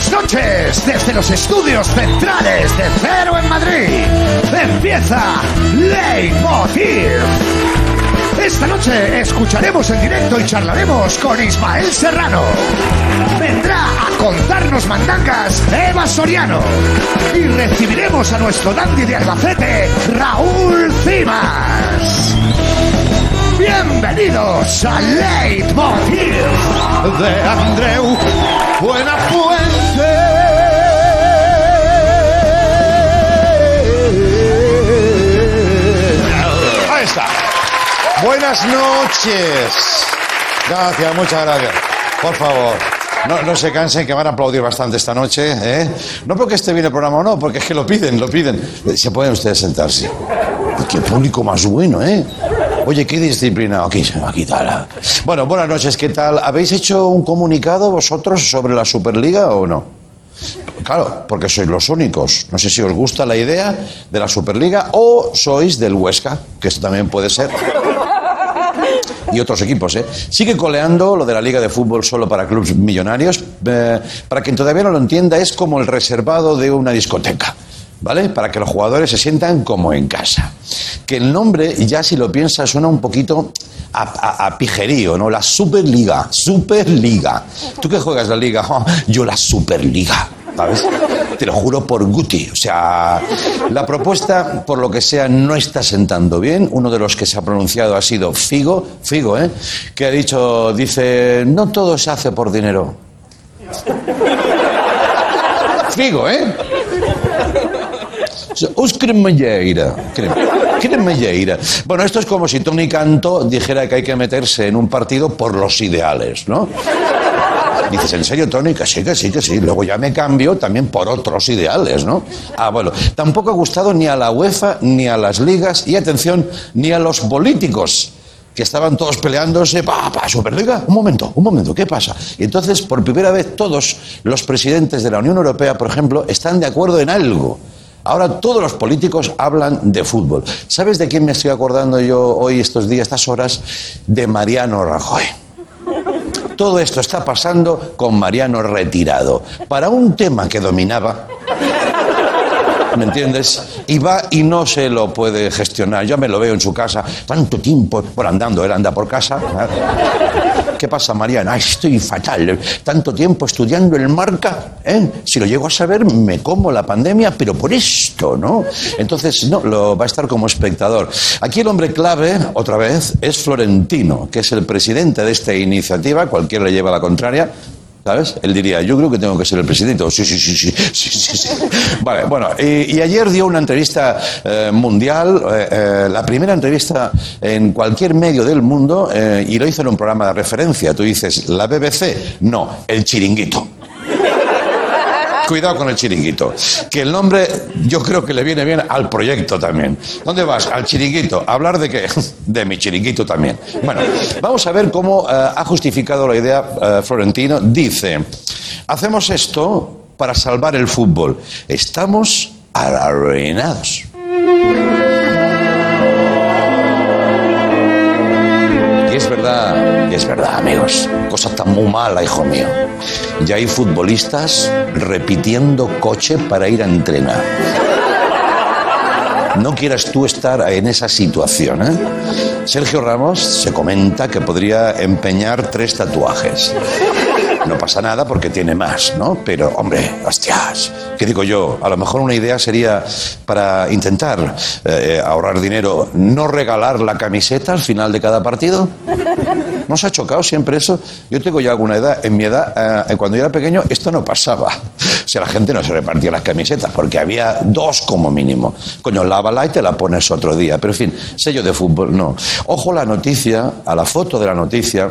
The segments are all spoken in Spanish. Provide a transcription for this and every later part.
buenas noches desde los estudios centrales de Cero en Madrid. Empieza Leitmotiv. Esta noche escucharemos en directo y charlaremos con Ismael Serrano. Vendrá a contarnos mandangas Eva Soriano. Y recibiremos a nuestro dandy de Albacete, Raúl Cimas. Bienvenidos a Leitmotiv de Andreu Buenafuente. Ahí está. Buenas noches. Gracias, muchas gracias. Por favor. No, se cansen que van a aplaudir bastante esta noche, ¿eh? No porque esté bien el programa o no, porque es que lo piden, lo piden. Se pueden ustedes sentarse. Qué público más bueno, ¿eh? Oye, qué disciplina. Aquí, aquí tal. Bueno, buenas noches, ¿qué tal? ¿Habéis hecho un comunicado vosotros sobre la Superliga o no? Claro, porque sois los únicos. No sé si os gusta la idea de la Superliga o sois del Huesca, que esto también puede ser. Y otros equipos, ¿eh? Sigue coleando lo de la Liga de Fútbol solo para clubes millonarios. Eh, para quien todavía no lo entienda, es como el reservado de una discoteca. ¿Vale? Para que los jugadores se sientan como en casa. Que el nombre, ya si lo piensas, suena un poquito a, a- pijerío, ¿no? La Superliga, Superliga. ¿Tú qué juegas la liga? Yo la Superliga, ¿sabes? Te lo juro por Guti. O sea, la propuesta, por lo que sea, no está sentando bien. Uno de los que se ha pronunciado ha sido Figo, Figo, ¿eh? Que ha dicho, dice, no todo se hace por dinero. Figo, ¿eh? Us cremalleira. Cremalleira. Bueno, esto es como si Tony Canto dijera que hay que meterse en un partido por los ideales, ¿no? Dices, ¿en serio, Tony? Que sí, que sí, que sí. Luego ya me cambio también por otros ideales, ¿no? Ah, bueno. Tampoco ha gustado ni a la UEFA, ni a las ligas, y atención, ni a los políticos que estaban todos peleándose, pa, pa, Superliga, un momento, un momento, ¿qué pasa? Y entonces, por primera vez, todos los presidentes de la Unión Europea, por ejemplo, están de acuerdo en algo. Ahora todos los políticos hablan de fútbol. ¿Sabes de quién me estoy acordando yo hoy, estos días, estas horas? De Mariano Rajoy. Todo esto está pasando con Mariano retirado. Para un tema que dominaba, ¿me entiendes? Y va y no se lo puede gestionar. Yo me lo veo en su casa, tanto tiempo, por andando, él anda por casa. ¿Qué pasa, Mariana? Estoy fatal. Tanto tiempo estudiando el marca. ¿eh? Si lo llego a saber, me como la pandemia, pero por esto, ¿no? Entonces, no, lo va a estar como espectador. Aquí el hombre clave, otra vez, es Florentino, que es el presidente de esta iniciativa. Cualquiera le lleva la contraria. ¿Sabes? Él diría, yo creo que tengo que ser el presidente. O, sí, sí, sí, sí, sí, sí, sí. Vale, bueno, y, y ayer dio una entrevista eh, mundial, eh, eh, la primera entrevista en cualquier medio del mundo, eh, y lo hizo en un programa de referencia. Tú dices, ¿la BBC? No, el chiringuito. Cuidado con el chiringuito. Que el nombre yo creo que le viene bien al proyecto también. ¿Dónde vas? Al chiringuito. ¿A ¿Hablar de qué? De mi chiringuito también. Bueno, vamos a ver cómo eh, ha justificado la idea eh, Florentino. Dice, hacemos esto para salvar el fútbol. Estamos arruinados. Verdad, y es verdad, amigos. Cosa tan muy mala, hijo mío. Ya hay futbolistas repitiendo coche para ir a entrenar. No quieras tú estar en esa situación, ¿eh? Sergio Ramos se comenta que podría empeñar tres tatuajes. No pasa nada porque tiene más, ¿no? Pero, hombre, hostias, ¿qué digo yo? A lo mejor una idea sería para intentar eh, ahorrar dinero, no regalar la camiseta al final de cada partido. ¿No os ha chocado siempre eso? Yo tengo ya alguna edad. En mi edad, eh, cuando yo era pequeño, esto no pasaba. O la gente no se repartía las camisetas porque había dos como mínimo. Coño, lávala y te la pones otro día. Pero en fin, sello de fútbol, no. Ojo la noticia, a la foto de la noticia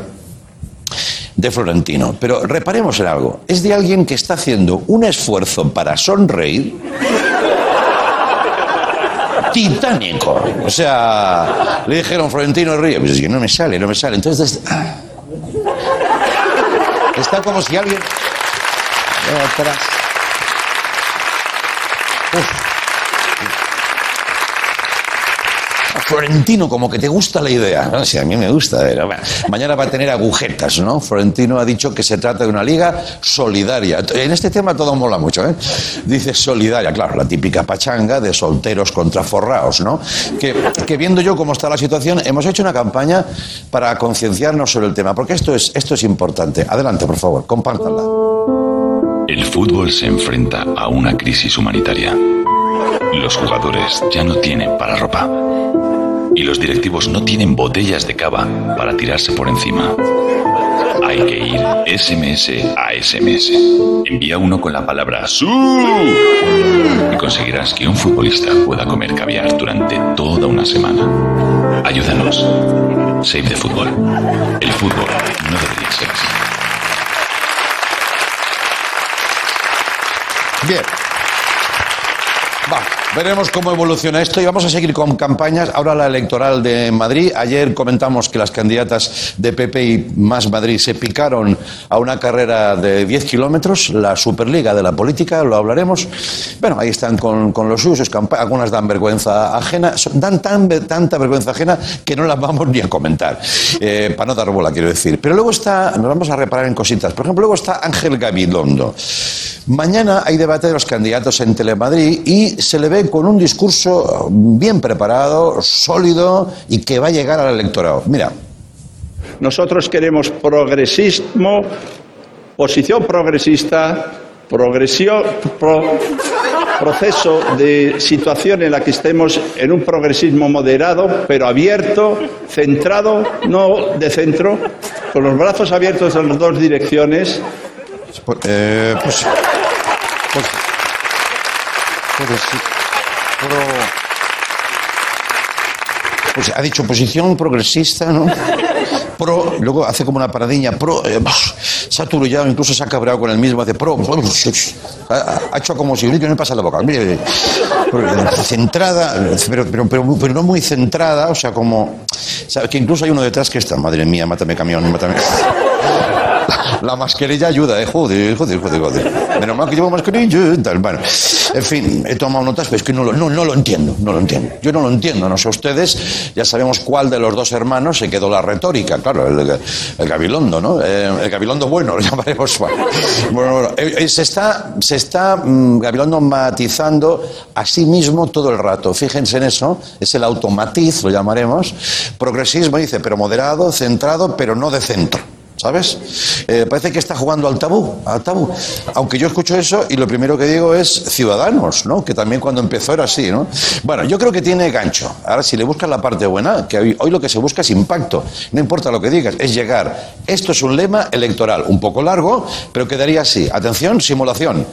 de Florentino. Pero reparemos en algo. Es de alguien que está haciendo un esfuerzo para sonreír titánico. O sea, le dijeron Florentino ríe, pues es que no me sale, no me sale. Entonces, ah. está como si alguien... Atrás. Uf. Florentino, como que te gusta la idea. No, sí, a mí me gusta. Mañana va a tener agujetas, ¿no? Florentino ha dicho que se trata de una liga solidaria. En este tema todo mola mucho, ¿eh? Dice solidaria, claro, la típica pachanga de solteros contra forraos, ¿no? Que, que viendo yo cómo está la situación, hemos hecho una campaña para concienciarnos sobre el tema, porque esto es, esto es importante. Adelante, por favor, compártanla. El fútbol se enfrenta a una crisis humanitaria. Los jugadores ya no tienen para ropa. Y los directivos no tienen botellas de cava para tirarse por encima. Hay que ir SMS a SMS. Envía uno con la palabra SU y conseguirás que un futbolista pueda comer caviar durante toda una semana. Ayúdanos. Save the Football. El fútbol no debería ser así. Bien. Va, veremos cómo evoluciona esto y vamos a seguir con campañas. Ahora la electoral de Madrid. Ayer comentamos que las candidatas de PP y Más Madrid se picaron a una carrera de 10 kilómetros, la Superliga de la política, lo hablaremos. Bueno, ahí están con, con los suyos, algunas dan vergüenza ajena, dan tan, tanta vergüenza ajena que no las vamos ni a comentar, eh, para no dar bola, quiero decir. Pero luego está, nos vamos a reparar en cositas. Por ejemplo, luego está Ángel Gabilondo. Mañana hay debate de los candidatos en Telemadrid y se le ve con un discurso bien preparado, sólido y que va a llegar al electorado. Mira, Nosotros queremos progresismo, posición progresista, progresión, pro- proceso de situación en la que estemos en un progresismo moderado, pero abierto, centrado, no de centro, con los brazos abiertos en las dos direcciones. eh, pues, pues, pues sí, pro- pues ha dicho posición progresista, ¿no? Pro, luego hace como una paradiña, pro, eh, se ha turullado, incluso se ha cabreado con el mismo, hace pro, ha, ha hecho como si que no me pasa la boca, mire, centrada, pero, pero, pero, pero no muy centrada, o sea, como, que incluso hay uno detrás que está, madre mía, mátame camión, mátame. La mascarilla ayuda, eh, joder, joder, joder, joder. Menos mal que llevo mascarilla tal. Bueno, en fin, he tomado notas, pero es que no lo, no, no lo entiendo, no lo entiendo. Yo no lo entiendo, no sé ustedes, ya sabemos cuál de los dos hermanos se quedó la retórica, claro, el, Gabilondo, ¿no? Eh, el Gabilondo bueno, lo llamaremos. Bueno, bueno, eh, eh, se está, se está mm, Gabilondo matizando a sí mismo todo el rato. Fíjense en eso, es el automatiz, lo llamaremos. Progresismo dice, pero moderado, centrado, pero no de centro. ¿Sabes? Eh, parece que está jugando al tabú, al tabú. Aunque yo escucho eso y lo primero que digo es Ciudadanos, ¿no? Que también cuando empezó era así, ¿no? Bueno, yo creo que tiene gancho. Ahora, si le buscas la parte buena, que hoy, lo que se busca es impacto. No importa lo que digas, es llegar. Esto es un lema electoral, un poco largo, pero quedaría así. Atención, simulación.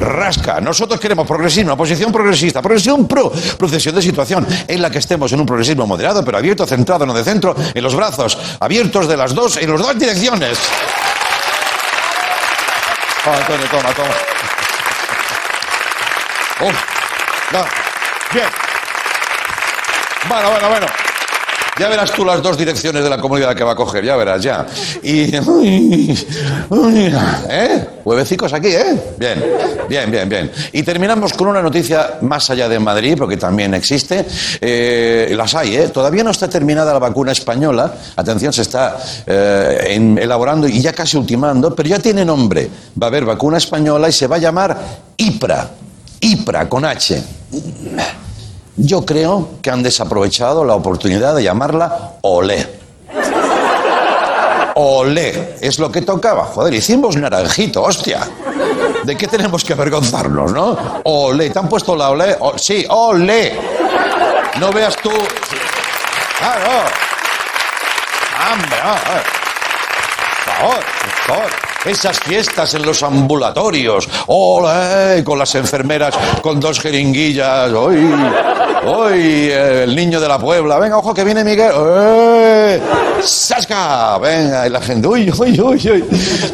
Rasca. Nosotros queremos progresismo, oposición progresista, progresión pro, procesión de situación en la que estemos en un progresismo moderado, pero abierto, centrado, no de centro, en los brazos abiertos de las dos, en las dos direcciones. Toma, Antonio, toma, toma. Uf, ya. Bien. Bueno, bueno, bueno. Ya verás tú las dos direcciones de la comunidad que va a coger, ya verás, ya. Y. ¿Eh? Huevecicos aquí, ¿eh? Bien, bien, bien, bien. Y terminamos con una noticia más allá de Madrid, porque también existe. Eh, las hay, ¿eh? Todavía no está terminada la vacuna española. Atención, se está eh, elaborando y ya casi ultimando, pero ya tiene nombre. Va a haber vacuna española y se va a llamar IPRA. IPRA con H. Yo creo que han desaprovechado la oportunidad de llamarla Olé. Olé, es lo que tocaba. Joder, hicimos naranjito, hostia. ¿De qué tenemos que avergonzarnos, no? Olé, ¿te han puesto la Olé? Sí, Olé. No veas tú. Claro. Hombre. Por por favor. Esas fiestas en los ambulatorios, ¡ole! con las enfermeras con dos jeringuillas, ¡hoy! ¡Hoy! El niño de la Puebla, venga, ojo que viene Miguel, ¡eh! ¡Sasca! Venga, y la gente, ¡uy, uy, uy, uy!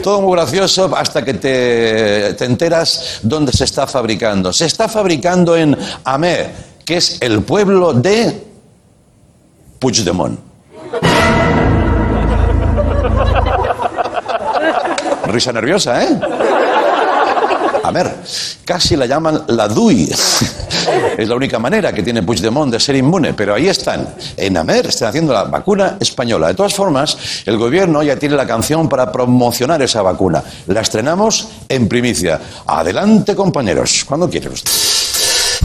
Todo muy gracioso hasta que te, te enteras dónde se está fabricando. Se está fabricando en Amer, que es el pueblo de Puigdemont. Risa nerviosa, ¿eh? A ver, casi la llaman la DUI. Es la única manera que tiene Puigdemont de ser inmune, pero ahí están. En Amer están haciendo la vacuna española. De todas formas, el gobierno ya tiene la canción para promocionar esa vacuna. La estrenamos en primicia. Adelante, compañeros. Cuando quieren ustedes.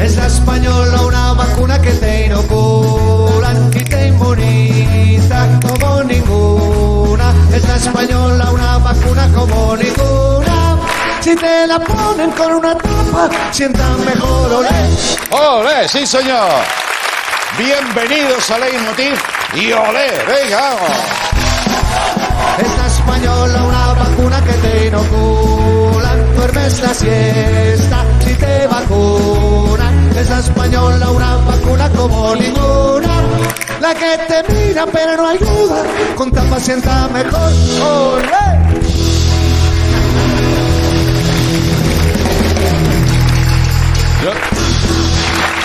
Es la española una vacuna que te inocula española una vacuna como ninguna. Si te la ponen con una tapa, sientan mejor olé. ¡Olé! ¡Sí, señor! Bienvenidos a Leitmotiv y olé, venga, vamos. Es la española una vacuna que te inocula. Duermes la siesta si te vacunan. Es la española una vacuna como ninguna. La que te mira pero no ayuda. Con tapa sienta mejor. ¡Olé!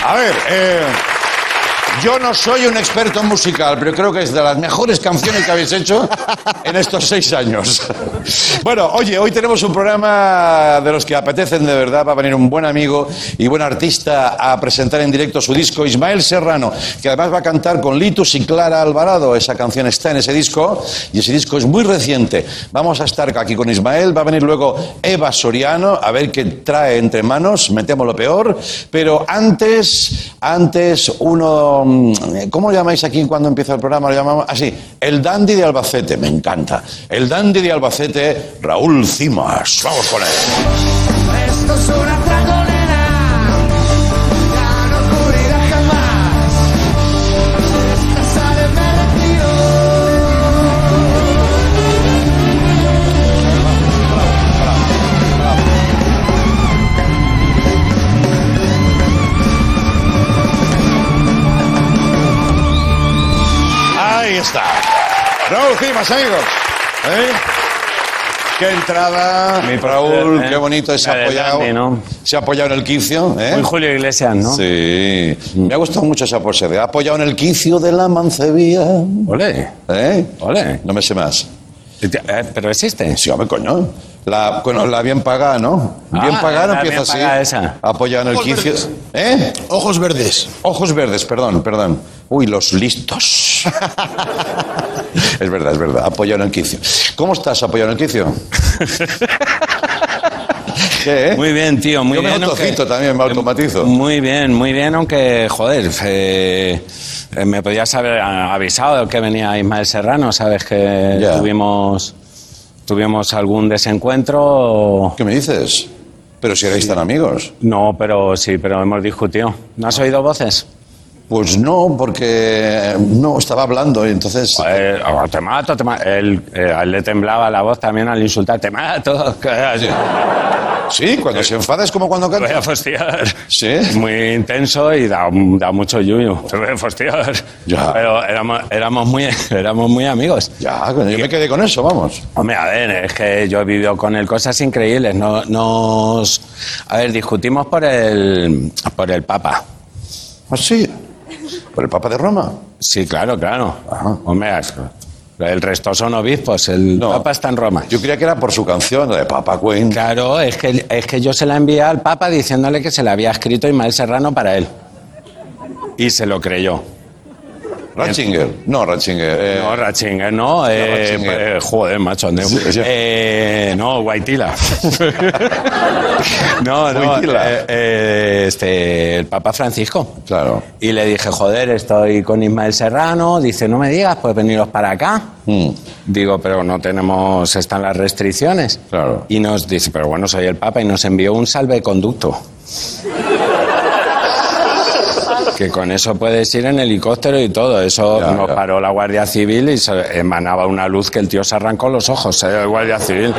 A ver, eh, yo no soy un experto musical, pero creo que es de las mejores canciones que habéis hecho en estos seis años. Bueno, oye, hoy tenemos un programa de los que apetecen de verdad. Va a venir un buen amigo y buen artista a presentar en directo su disco, Ismael Serrano, que además va a cantar con Litus y Clara Alvarado. Esa canción está en ese disco y ese disco es muy reciente. Vamos a estar aquí con Ismael. Va a venir luego Eva Soriano a ver qué trae entre manos. Metemos lo peor. Pero antes, antes uno. Mm, ¿Cómo lo llamáis aquí cuando empieza el programa? Lo llamamos así. El dandy de Albacete. Me encanta. El dandy de Albacete, Raúl Cimas. Vamos con él. Esto es una Cimas, amigos. ¿Eh? Qué entrada, Mi Raúl, placer, ¿eh? qué bonito se ha La de apoyado. Dandy, ¿no? Se ha apoyado en el quicio, ¿eh? Muy Julio Iglesias, ¿no? Sí. Me ha gustado mucho esa pose ha apoyado en el quicio de la mancebía. Ole. ¿Eh? Ole. No me sé más. Eh, ¿Pero existe? Sí, hombre, coño. La, bueno, la bien pagada, ¿no? Bien Ah, pagada la empieza bien así. esa. Apoyado en el quicio. verdes. ¿Eh? Ojos verdes. Ojos verdes, perdón, perdón. Uy, los listos. es verdad, es verdad. Apoyado en el quicio. ¿Cómo estás apoyado en el quicio? ¿Qué, eh? Muy bien, tío, muy Yo me bien. aunque- autocito también, me automatizo. Muy bien, muy bien, aunque, joder, eh, me podías haber avisado que venía Ismael Serrano, sabes que Ya. tuvimos tuvimos algún desencuentro. ¿Qué me dices? Pero si erais tan amigos. No, pero sí, pero hemos discutido. ¿No has oído voces? Pues no, porque no estaba hablando y entonces. Eh, te mato, te mato. Él, eh, a él le temblaba la voz también al insultar, te mato. Sí, cuando se enfada es como cuando Te voy a canta. fastidiar. Sí. Muy intenso y da, da mucho yuyu. Te voy a. Ya. Pero éramos, éramos, muy, éramos muy amigos. Ya, yo me quedé con eso, vamos. Hombre, a ver, es que yo he vivido con él cosas increíbles. No, nos, a ver, discutimos por el, por el Papa. ¿Ah, sí? ¿Por el Papa de Roma? Sí, claro, claro. Ajá. Hombre, el resto son obispos. El No. Papa está en Roma. Yo creía que era por su canción, la de Papa Queen. Claro, es que, es que yo se la envié al Papa diciéndole que se la había escrito Ismael Serrano para él. Y se lo creyó. Ratzinger. No, Ratzinger. eh, No, Ratzinger, no. eh, Ratzinger. eh, joder, macho. Sí, sí. eh, no, Guaitila. no, no. Guaitila. eh, eh, este, el Papa Francisco. Claro. Y le dije, joder, estoy con Ismael Serrano. Dice, no me digas, pues veniros para acá. Mm. Digo, pero no tenemos, están las restricciones. Claro. Y nos dice, pero bueno, soy el Papa y nos envió un salveconducto. Que con eso puedes ir en helicóptero y todo. Eso Ya, nos ya. paró la Guardia Civil y se emanaba una luz que el tío se arrancó los ojos, ¿eh? el Guardia Civil.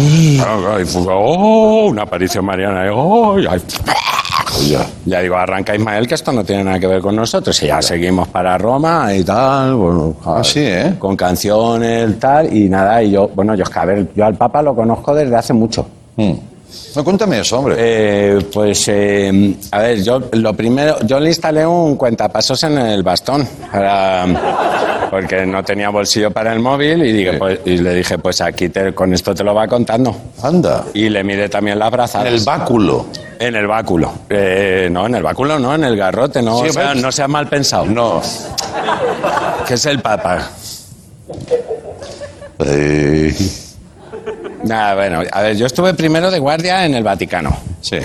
Y fue, oh, una aparición mariana. y, oh, y Ya. ya digo, arranca Ismael, que esto no tiene nada que ver con nosotros. Y ya seguimos para Roma y tal. Bueno, Ah, sí, ¿eh? Con canciones, tal. Y nada, y yo, bueno, yo es que a ver, yo al Papa lo conozco desde hace mucho. Mm. No, cuéntame eso, hombre. Eh, pues, eh, a ver, yo lo primero, yo le instalé un cuentapasos en el bastón para, porque no tenía bolsillo para el móvil y, dije, Sí. pues- y le dije, pues aquí te- con esto te lo va contando. Anda. Y le mide también las En brazadas. el báculo. En el báculo. Eh, no, en el báculo no, en el garrote, no, Sí, o sea, no sea mal pensado. No. Que es el papa. Eh, Nada, bueno, a ver, yo estuve primero de guardia en el Vaticano. sí.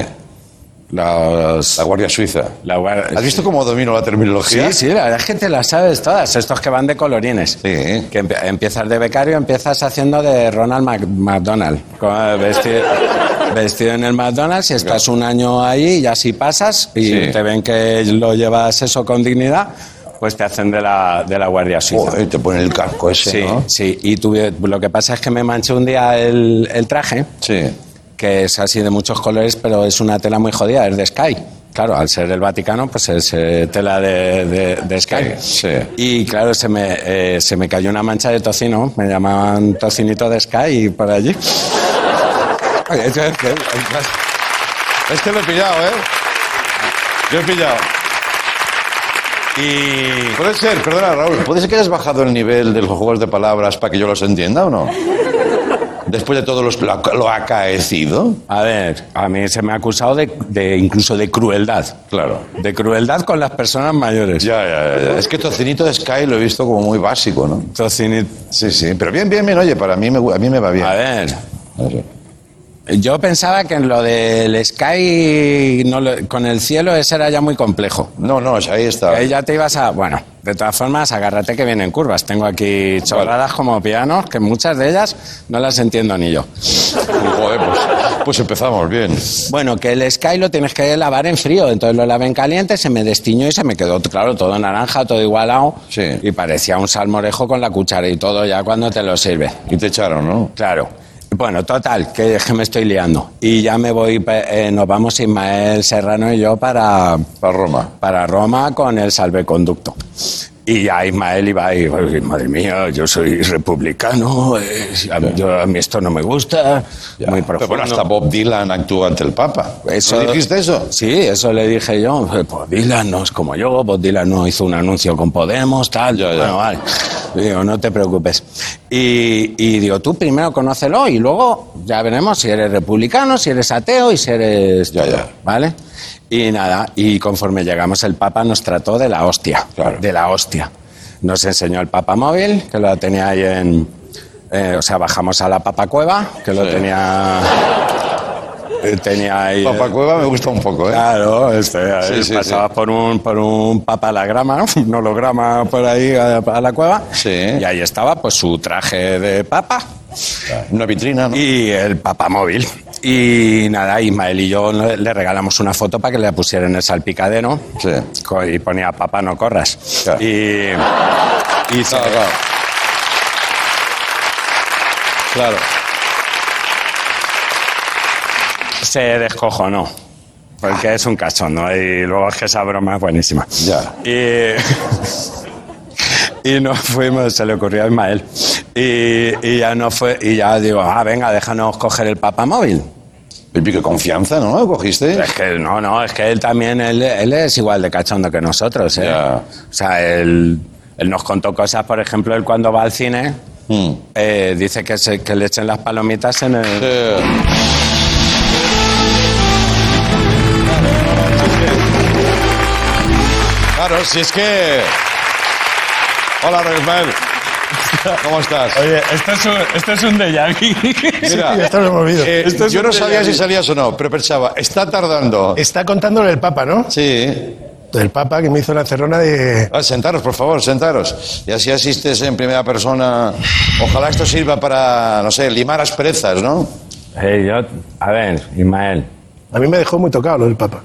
Los, La Guardia Suiza. la guardia- ¿Has visto cómo domino la terminología? Sí, sí, la verdad es que te las sabes todas, estos que van de colorines. Sí. Que empiezas de becario, empiezas haciendo de Ronald Mac- McDonald. Vestido, vestido en el McDonald's y estás un año ahí y así pasas y Sí. te ven que lo llevas eso con dignidad, pues te hacen de la, de la Guardia Suiza. Joder, te ponen el casco ese, Sí, ¿no? sí. Y tuve, lo que pasa es que me manché un día el, el traje, Sí. que es así de muchos colores, pero es una tela muy jodida, es de Sky. Claro, al ser del Vaticano, pues es eh, tela de, de- de Sky. Sí. Y claro, se me, eh, se me cayó una mancha de tocino, me llamaban tocinito de Sky y por allí. Es que lo he pillado, ¿eh? Yo he pillado. Y Puede ser, perdona Raúl, ¿puede ser que hayas bajado el nivel de los juegos de palabras para que yo los entienda o no? Después de todo los- lo, lo acaecido. a ver, a mí se me ha acusado de, de incluso de crueldad. Claro. De crueldad con las personas mayores. Ya, ya, ya. Es que tocinito de Sky lo he visto como muy básico, ¿no? Tocinito. Sí, sí. Pero bien, bien, bien. Oye, para mí me, a mí me va bien. A ver, yo pensaba que en lo del Sky no lo- con el cielo ese era ya muy complejo. No, no, ahí está. Ahí ya te ibas a. Bueno, de todas formas, agárrate que vienen curvas. Tengo aquí chorradas como pianos, que muchas de ellas no las entiendo ni yo. Joder, pues, pues empezamos bien. Bueno, que el Sky lo tienes que lavar en frío, entonces lo lavé en caliente, se me destiñó y se me quedó, claro, todo naranja, todo igualado. Sí. Y parecía un salmorejo con la cuchara y todo ya cuando te lo sirve. Y te echaron, ¿no? Claro. Bueno, total, que, que me estoy liando. Y ya me voy, eh, nos vamos Ismael Serrano y yo para, Para Roma. para Roma con el salveconducto. Y ya Ismael iba "Ay, madre mía, yo soy republicano, a, mí, yo- a mí esto no me gusta, Ya. muy Pero profundo. bueno, hasta Bob Dylan actuó ante el Papa. Eso- ¿No dijiste eso? Sí, eso le dije yo. Pues Dylan no es como yo, Bob Dylan no hizo un anuncio con Podemos, tal. Ya, ya. Bueno, vale. Digo, no te preocupes. Y, y digo, tú primero conócelo y luego ya veremos si eres republicano, si eres ateo y si eres... Ya, todo. ¿Vale? Y nada, y conforme llegamos el Papa nos trató de la hostia. Claro. De la hostia. Nos enseñó el Papa móvil, que lo tenía ahí en... eh, o sea, bajamos a la Papa Cueva, que lo Sí. tenía... eh, Tenía ahí... Papa Cueva me gusta un poco, ¿eh? Claro, este, ahí Sí, sí. por un por un papalagrama, un holograma por ahí a, a la cueva. Sí. Y ahí estaba pues su traje de papa Una vitrina, ¿no? y el papamóvil. Y nada, Ismael y yo le regalamos una foto para que le pusiera en el salpicadero. Sí. Y ponía papá no corras. Claro. Y, y se- Claro, claro. Claro. se descojonó. Porque es un cachondo y luego es que esa broma es buenísima. Ya. Y, y nos fuimos, se le ocurrió a Ismael. Y, y ya no fue, y ya digo, ah, venga, déjanos coger el papamóvil. Pipi, qué confianza, ¿no? ¿Lo cogiste? Es que no, no, es que él también, él, él es igual de cachondo que nosotros, ¿eh? Ya. O sea, él, él nos contó cosas, por ejemplo, él cuando va al cine, Mm. eh, dice que, se, que le echen las palomitas en el... Sí. Claro, si es que... Hola, Ismael. ¿Cómo estás? Oye, esto es un, esto es un déjà vu. Mira, Sí, esto lo hemos oído. eh, Esto es yo no sabía si salías o no, pero pensaba, está tardando. Está contándole el Papa, ¿no? Sí. El Papa que me hizo la encerrona de... Ah, sentaros, por favor, sentaros. Y así asistes en primera persona. Ojalá esto sirva para, no sé, limar asperezas, ¿no? Eh, yo, a ver, Ismael, A mí me dejó muy tocado lo del Papa.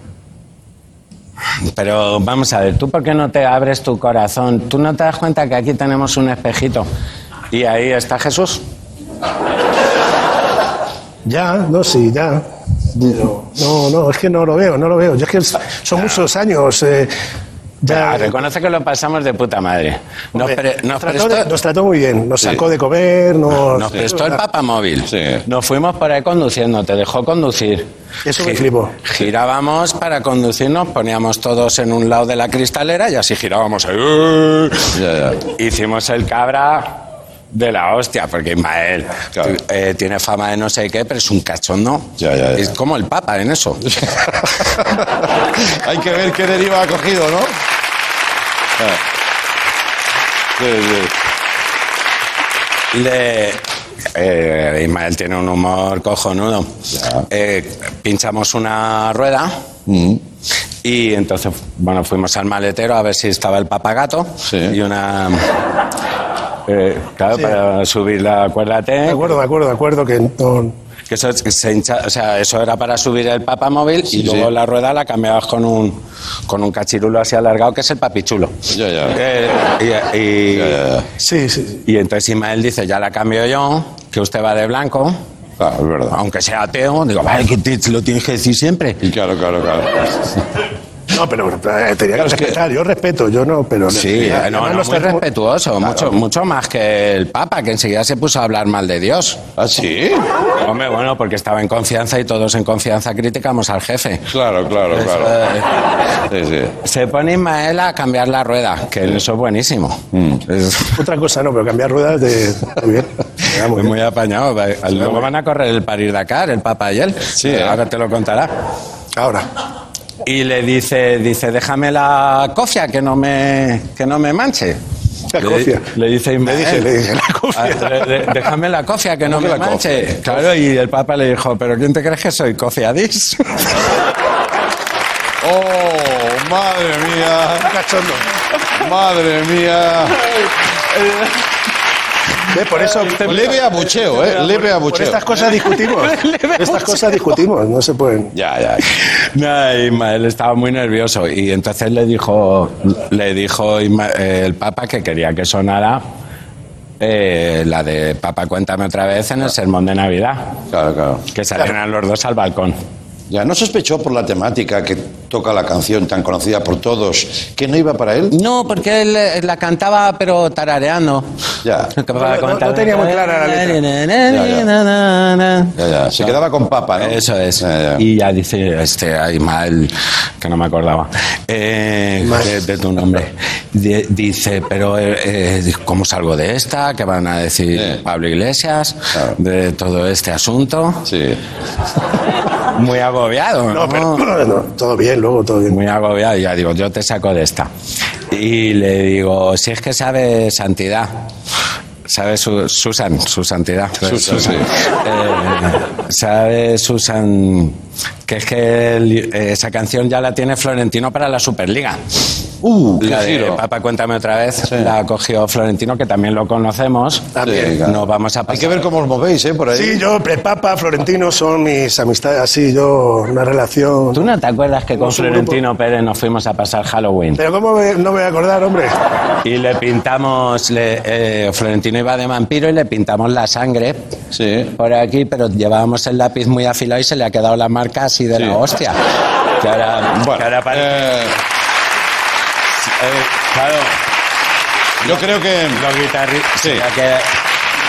Pero vamos a ver, ¿tú por qué no te abres tu corazón? ¿Tú no te das cuenta que aquí tenemos un espejito y ahí está Jesús? Ya, no, sí, ya. No, no, es que no lo veo, no lo veo. Yo es que son muchos años. eh, Ya, reconoce que lo pasamos de puta madre. Nos, Hombre, pre- nos nos, trató, prestó, nos trató muy bien. Nos sacó de comer, nos... nos prestó el papamóvil. Sí. Nos fuimos por ahí conduciendo, te dejó conducir. Eso me Gi- flipó. Girábamos para conducirnos, poníamos todos en un lado de la cristalera y así girábamos ahí. Ya, ya. Hicimos el cabra de la hostia, porque Ismael Claro. eh, tiene fama de no sé qué, pero es un cachondo. Ya, ya, ya. Es como el Papa en eso. Hay que ver qué deriva ha cogido, ¿no? Sí, sí. Le, eh, Ismael tiene un humor cojonudo. Eh, pinchamos una rueda Mm. y entonces, bueno, fuimos al maletero a ver si estaba el papagato Sí. y una... eh, claro, para subir la cuerda T. De acuerdo, de acuerdo, de acuerdo, que no... Que eso, es- se hincha- o sea, eso era para subir el papamóvil y luego sí. la rueda la cambiabas con un, con un cachirulo así alargado que es el papichulo. Ya, ya. Eh, y, y- Ya, ya, ya. Sí, sí, sí. y entonces Ismael dice, ya la cambio yo, que usted va de blanco, Claro, es verdad. aunque sea ateo. Digo, vale, que te- lo tienes que decir siempre. Y claro, claro, claro. No, pero eh, tenía que es que- respetar. Yo respeto, yo no, pero... Sí, y eh, no, no, muy respetuoso, mucho, mucho más que el Papa, que enseguida se puso a hablar mal de Dios. ¿Ah, sí? Hombre, bueno, porque estaba en confianza y todos en confianza criticamos al jefe. Claro, claro, Eso, claro. eh, Sí, sí. Se pone Ismael a cambiar la rueda, que eso es buenísimo. Mm. Es, Otra cosa no, pero cambiar ruedas de... Muy bien. Muy muy apañado. Luego van a correr el París Dakar, el Papa y él. Sí, ¿eh? ahora te lo contará. Ahora. Y le dice, dice, déjame la cofia que no me, que no me manche. La Le- cofia. Le, dice Ismael. Le dije, la cofia. "Ah, le- le- déjame la cofia que no ¿Cómo me la manche. cofia? Claro, y el Papa le dijo, ¿pero quién te crees que soy? ¿Cofiadís? ¡Oh, madre mía! Cachondo. ¡Madre mía! ¿Ve? Por eso... Leve abucheo, ¿eh? Leve Por abucheo. estas cosas discutimos. estas cosas discutimos, no se pueden. Ya, ya. No, Ismael estaba muy nervioso y entonces le dijo, le dijo eh, el Papa que quería que sonara eh, la de Papa cuéntame otra vez en el sermón de Navidad, Claro, claro. que salieran los dos al balcón. Ya, ¿no sospechó por la temática que toca la canción tan conocida por todos que no iba para él? No, porque él eh, la cantaba pero tarareando. Ya. No, tenía muy clara la Ya, ya. Se quedaba con papa, ¿no? Eso es. Ya, ya. Y ya dice, este, ay, mal, que no me acordaba eh, de, de tu nombre. Di- dice, pero eh, eh, ¿cómo salgo de esta? ¿Qué van a decir Sí. Pablo Iglesias Claro. de todo este asunto? Sí. Muy agobiado, ¿no? No, pero no, todo bien, luego todo bien. Muy agobiado. Ya digo, yo te saco de esta. Y le digo, si es que sabe santidad. ¿Sabe su- Susan? Su santidad. Susan, sí. Eh, ¿Sabe Susan que es que el- esa canción ya la tiene Florentino para la Superliga? Uh, qué La de giro. Papá, cuéntame otra vez. La cogió Florentino, que también lo conocemos. Sí, claro. Nos vamos a Hay pasar. que ver cómo os movéis, ¿eh? Por ahí. Sí, yo, Prepapa, Florentino son mis amistades, así, yo, una relación. ¿Tú no te acuerdas que con Florentino Pérez nos fuimos a pasar Halloween? Pero ¿cómo me- no me voy a acordar, hombre? Y le pintamos, le- eh, Florentino iba de vampiro y le pintamos la sangre Sí. por aquí, pero llevábamos el lápiz muy afilado y se le ha quedado la marca así de Sí. la hostia. Que ahora, Bueno, que ahora parece- eh, claro, yo creo que... los guitarristas. Sí.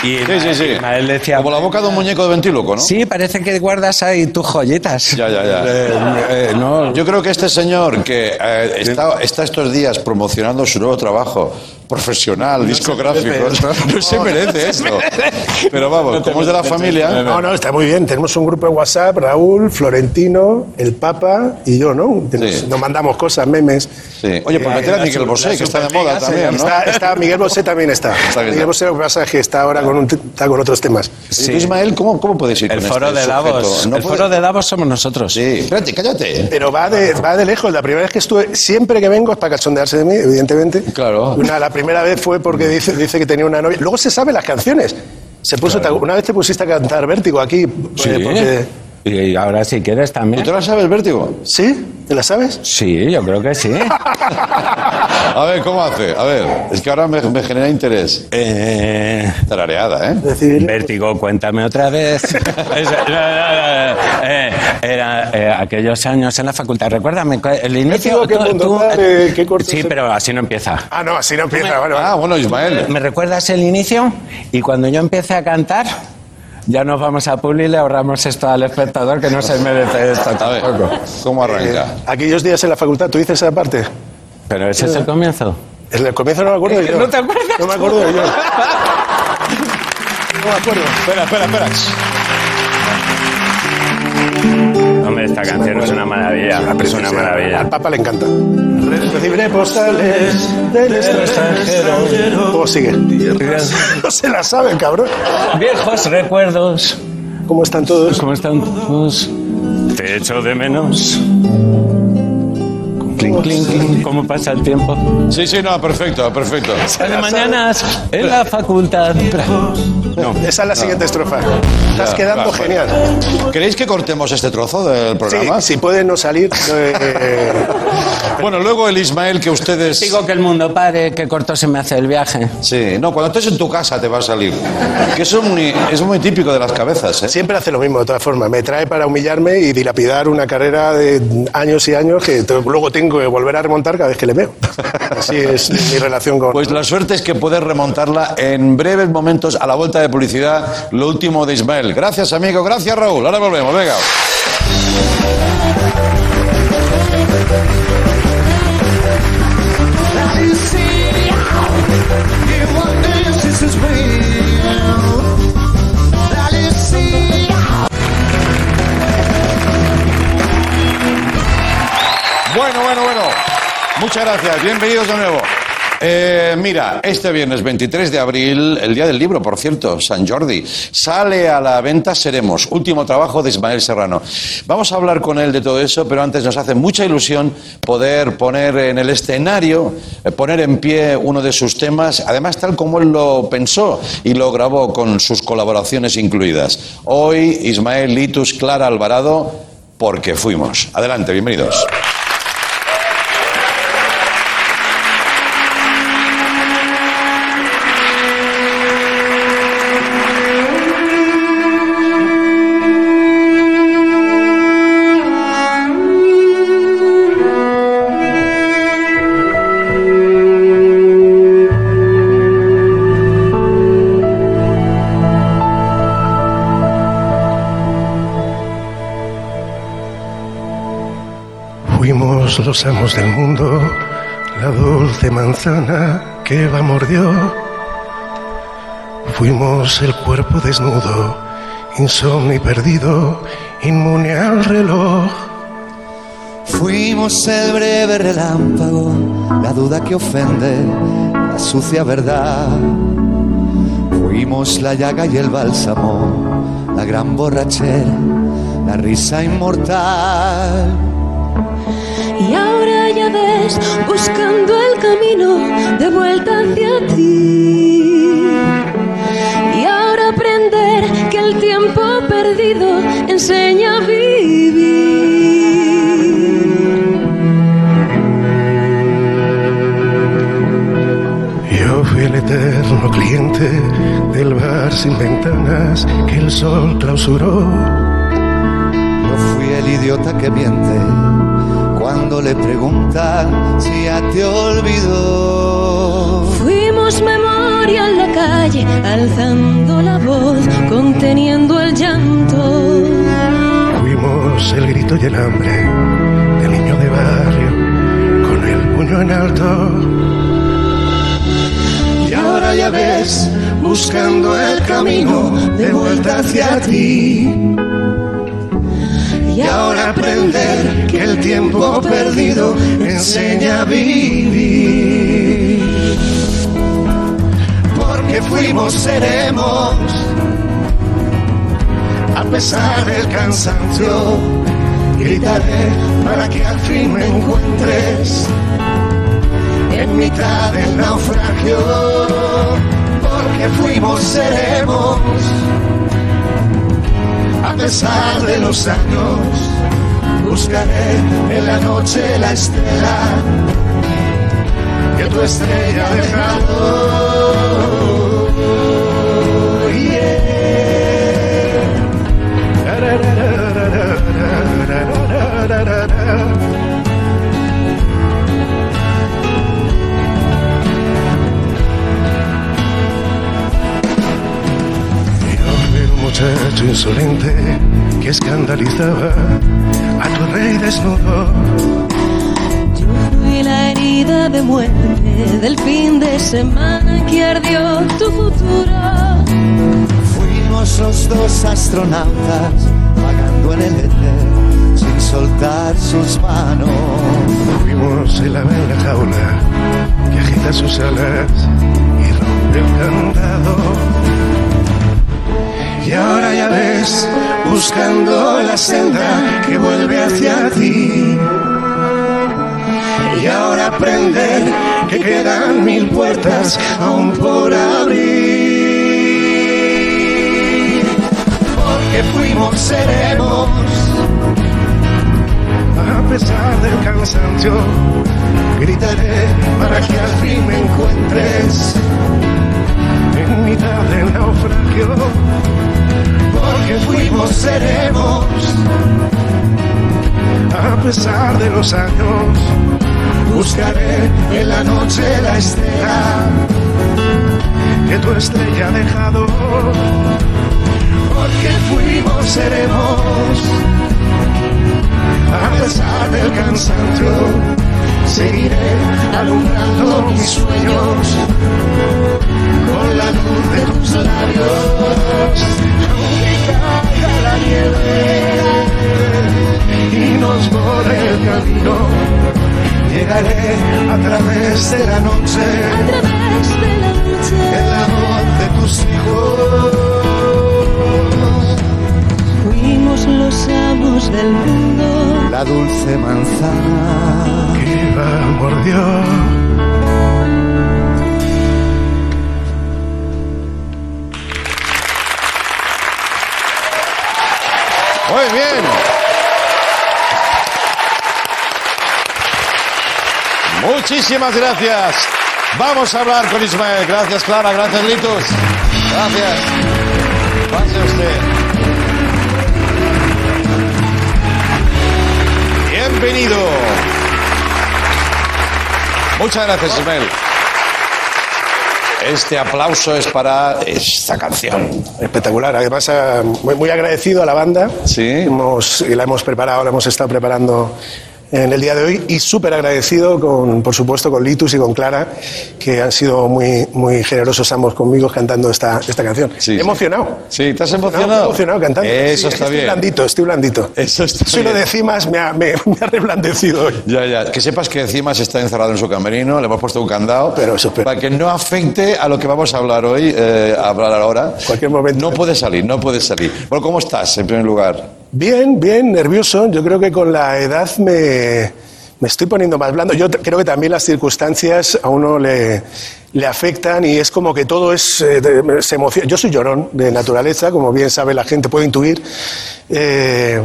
Y Sí, sí, sí. Ismael decía, Como la boca de un muñeco de ventríloco, ¿no? Sí, parece que guardas ahí tus joyitas. Ya, ya, ya. Eh, eh, no, Yo creo que este señor que eh, está, está estos días promocionando su nuevo trabajo profesional, discográfico, no se merece esto. Pero vamos, como es de la familia, No, no, está muy bien. Tenemos un grupo de WhatsApp, Raúl, Florentino, el Papa y yo, ¿no? Nos, Sí. nos mandamos cosas, memes. Sí. Oye, pues meter a Miguel Bosé, que está de moda también, ¿no? Está, está- Miguel Bosé también está. Miguel está. Bosé lo que pasa es que está ahora con, un, está con otros temas. Ismael, ¿cómo, ¿cómo puedes ir el con foro este de Davos. No el puede- foro de Davos somos nosotros. Sí, espérate, cállate. Pero va de, va de lejos. La primera vez que estuve, siempre que vengo es para cachondearse de mí, evidentemente. Claro. Una, la primera vez fue porque dice, dice que tenía una novia. Luego se sabe las canciones. Se puso, Una vez te pusiste a cantar Vértigo aquí. eh, Sí. porque- Y ahora si quieres ¿Tú también. te la sabes, Vértigo? ¿Sí? ¿Te la sabes? Sí, yo creo que sí. A ver, ¿cómo hace? A ver, es que ahora me, me genera interés. Eh, Tarareada, ¿eh? Decir, Vértigo, cuéntame otra vez. No, no, eh, era eh, aquellos años en la facultad. Recuérdame, el inicio. Vértigo, ¿qué mundo padre? ¿Qué corto sí, pero así no empieza. Ah, no, así no empieza. Bueno, Ah, bueno, Ismael. ¿Me recuerdas el inicio? Y cuando yo empiece a cantar, ya nos vamos a Publi y le ahorramos esto al espectador que no se merece esto ver, tampoco. ¿cómo eh, arranca? aquellos días en la facultad, ¿tú dices esa parte? Pero ese es el comienzo. En el comienzo no me acuerdo que yo. no te acuerdas. No me acuerdo yo. No me acuerdo. Espera, espera, espera. Esta canción es una maravilla. Es una maravilla. Al Papa le encanta. Recibiré postales del extranjero. ¿Cómo sigue? No se la saben, cabrón. Viejos recuerdos. ¿Cómo están todos? ¿Cómo están todos? Te echo de menos. Clink, clink, clink. ¿Cómo pasa el tiempo? Sí, sí, no, perfecto, perfecto. De mañanas en la facultad. No. Esa es la siguiente estrofa. Estás Ya, quedando va, genial. ¿Queréis que cortemos este trozo del Sí, programa? si puede no salir. eh, Bueno, luego el Ismael que ustedes... Digo que el mundo pare, que corto se me hace el viaje. Sí, no, cuando estés en tu casa te va a salir. Que eso es muy, es muy típico de las cabezas, ¿eh? siempre hace lo mismo, de todas formas. Me trae para humillarme y dilapidar una carrera de años y años que luego tengo que volver a remontar cada vez que le veo. Así es mi relación con. Pues la suerte es que puedes remontarla en breves momentos a la vuelta de publicidad, lo último de Ismael. Gracias, amigo. Gracias, Raúl. Ahora volvemos. Venga. Muchas gracias. Bienvenidos de nuevo. Eh, mira, este viernes 23 de abril, el día del libro, por cierto, San Jordi, sale a la venta Seremos, último trabajo de Ismael Serrano. Vamos a hablar con él de todo eso, pero antes nos hace mucha ilusión poder poner en el escenario, eh, poner en pie uno de sus temas, además tal como él lo pensó y lo grabó con sus colaboraciones incluidas. Hoy, Ismael Litus, Clara Alvarado, porque fuimos. Adelante, bienvenidos. Los amos del mundo, la dulce manzana que Eva mordió. Fuimos el cuerpo desnudo, insomnio y perdido, inmune al reloj. Fuimos el breve relámpago, la duda que ofende, la sucia verdad. Fuimos la llaga y el bálsamo, la gran borrachera, la risa inmortal. Y ahora ya ves, buscando el camino de vuelta hacia ti. Y ahora aprender que el tiempo perdido enseña a vivir. Yo fui el eterno cliente del bar sin ventanas que el sol clausuró. Yo fui el idiota que miente cuando le preguntan si ya te olvidó. Fuimos memoria en la calle, alzando la voz, conteniendo el llanto. Fuimos el grito y el hambre del niño de barrio con el puño en alto. Y ahora ya ves, buscando el camino de vuelta hacia ti. Y ahora aprender que el tiempo perdido enseña a vivir. Porque fuimos, seremos, a pesar del cansancio. Gritaré para que al fin me encuentres en mitad del naufragio. Porque fuimos, seremos, a pesar de los años, buscaré en la noche la estrella que tu estrella ha dejado. Muchacho insolente que escandalizaba a tu rey desnudo. Yo fui la herida de muerte del fin de semana que ardió tu futuro. Fuimos los dos astronautas vagando en el éter sin soltar sus manos. Fuimos el ave en la jaula que agita sus alas y rompe el candado. Y ahora ya ves, buscando la senda que vuelve hacia ti. Y ahora aprender que quedan mil puertas aún por abrir. Porque fuimos, seremos a pesar del cansancio, gritaré para que al fin me encuentres en mitad del naufragio. Porque fuimos, seremos, a pesar de los años, buscaré en la noche la estrella que tu estrella ha dejado. Porque fuimos, seremos a pesar del cansancio, seguiré alumbrando mis sueños con la luz de tus labios. Aunque caiga la nieve y nos borre el camino, llegaré a través de la noche, A través de la noche. en la voz de tus hijos. Fuimos los amos del mundo. La dulce manzana que va mordió. Muy bien. Muchísimas gracias. Vamos a hablar con Ismael. Gracias, Clara. Gracias, Litus. Gracias. Pase usted. Bienvenido. Muchas gracias, Ismael. Este aplauso es para esta canción. Espectacular. Además, eh, muy, muy agradecido a la banda. Sí. Hemos, y la hemos preparado, la hemos estado preparando en el día de hoy y súper agradecido, con, por supuesto, con Litus y con Clara, que han sido muy, muy generosos ambos conmigo cantando esta, esta canción. Sí, sí. emocionado. Sí, ¿te has emocionado? emocionado cantando. Eso Sí, está estoy bien. blandito, estoy blandito. Eso está lo bien. de cimas me ha, me, me ha reblandecido hoy. Ya, ya. Que sepas que encima se está encerrado en su camerino, le hemos puesto un candado. Pero eso, pero- Para que no afecte a lo que vamos a hablar hoy, eh, a hablar ahora. Cualquier momento. No puede salir, no puede salir. Bueno, ¿cómo estás, en primer lugar? Bien, bien, nervioso. Yo creo que con la edad me, me estoy poniendo más blando. Yo creo que también las circunstancias a uno le, le afectan y es como que todo es, eh, de- se emociona. Yo soy llorón de naturaleza, como bien sabe la gente, puede intuir. Eh,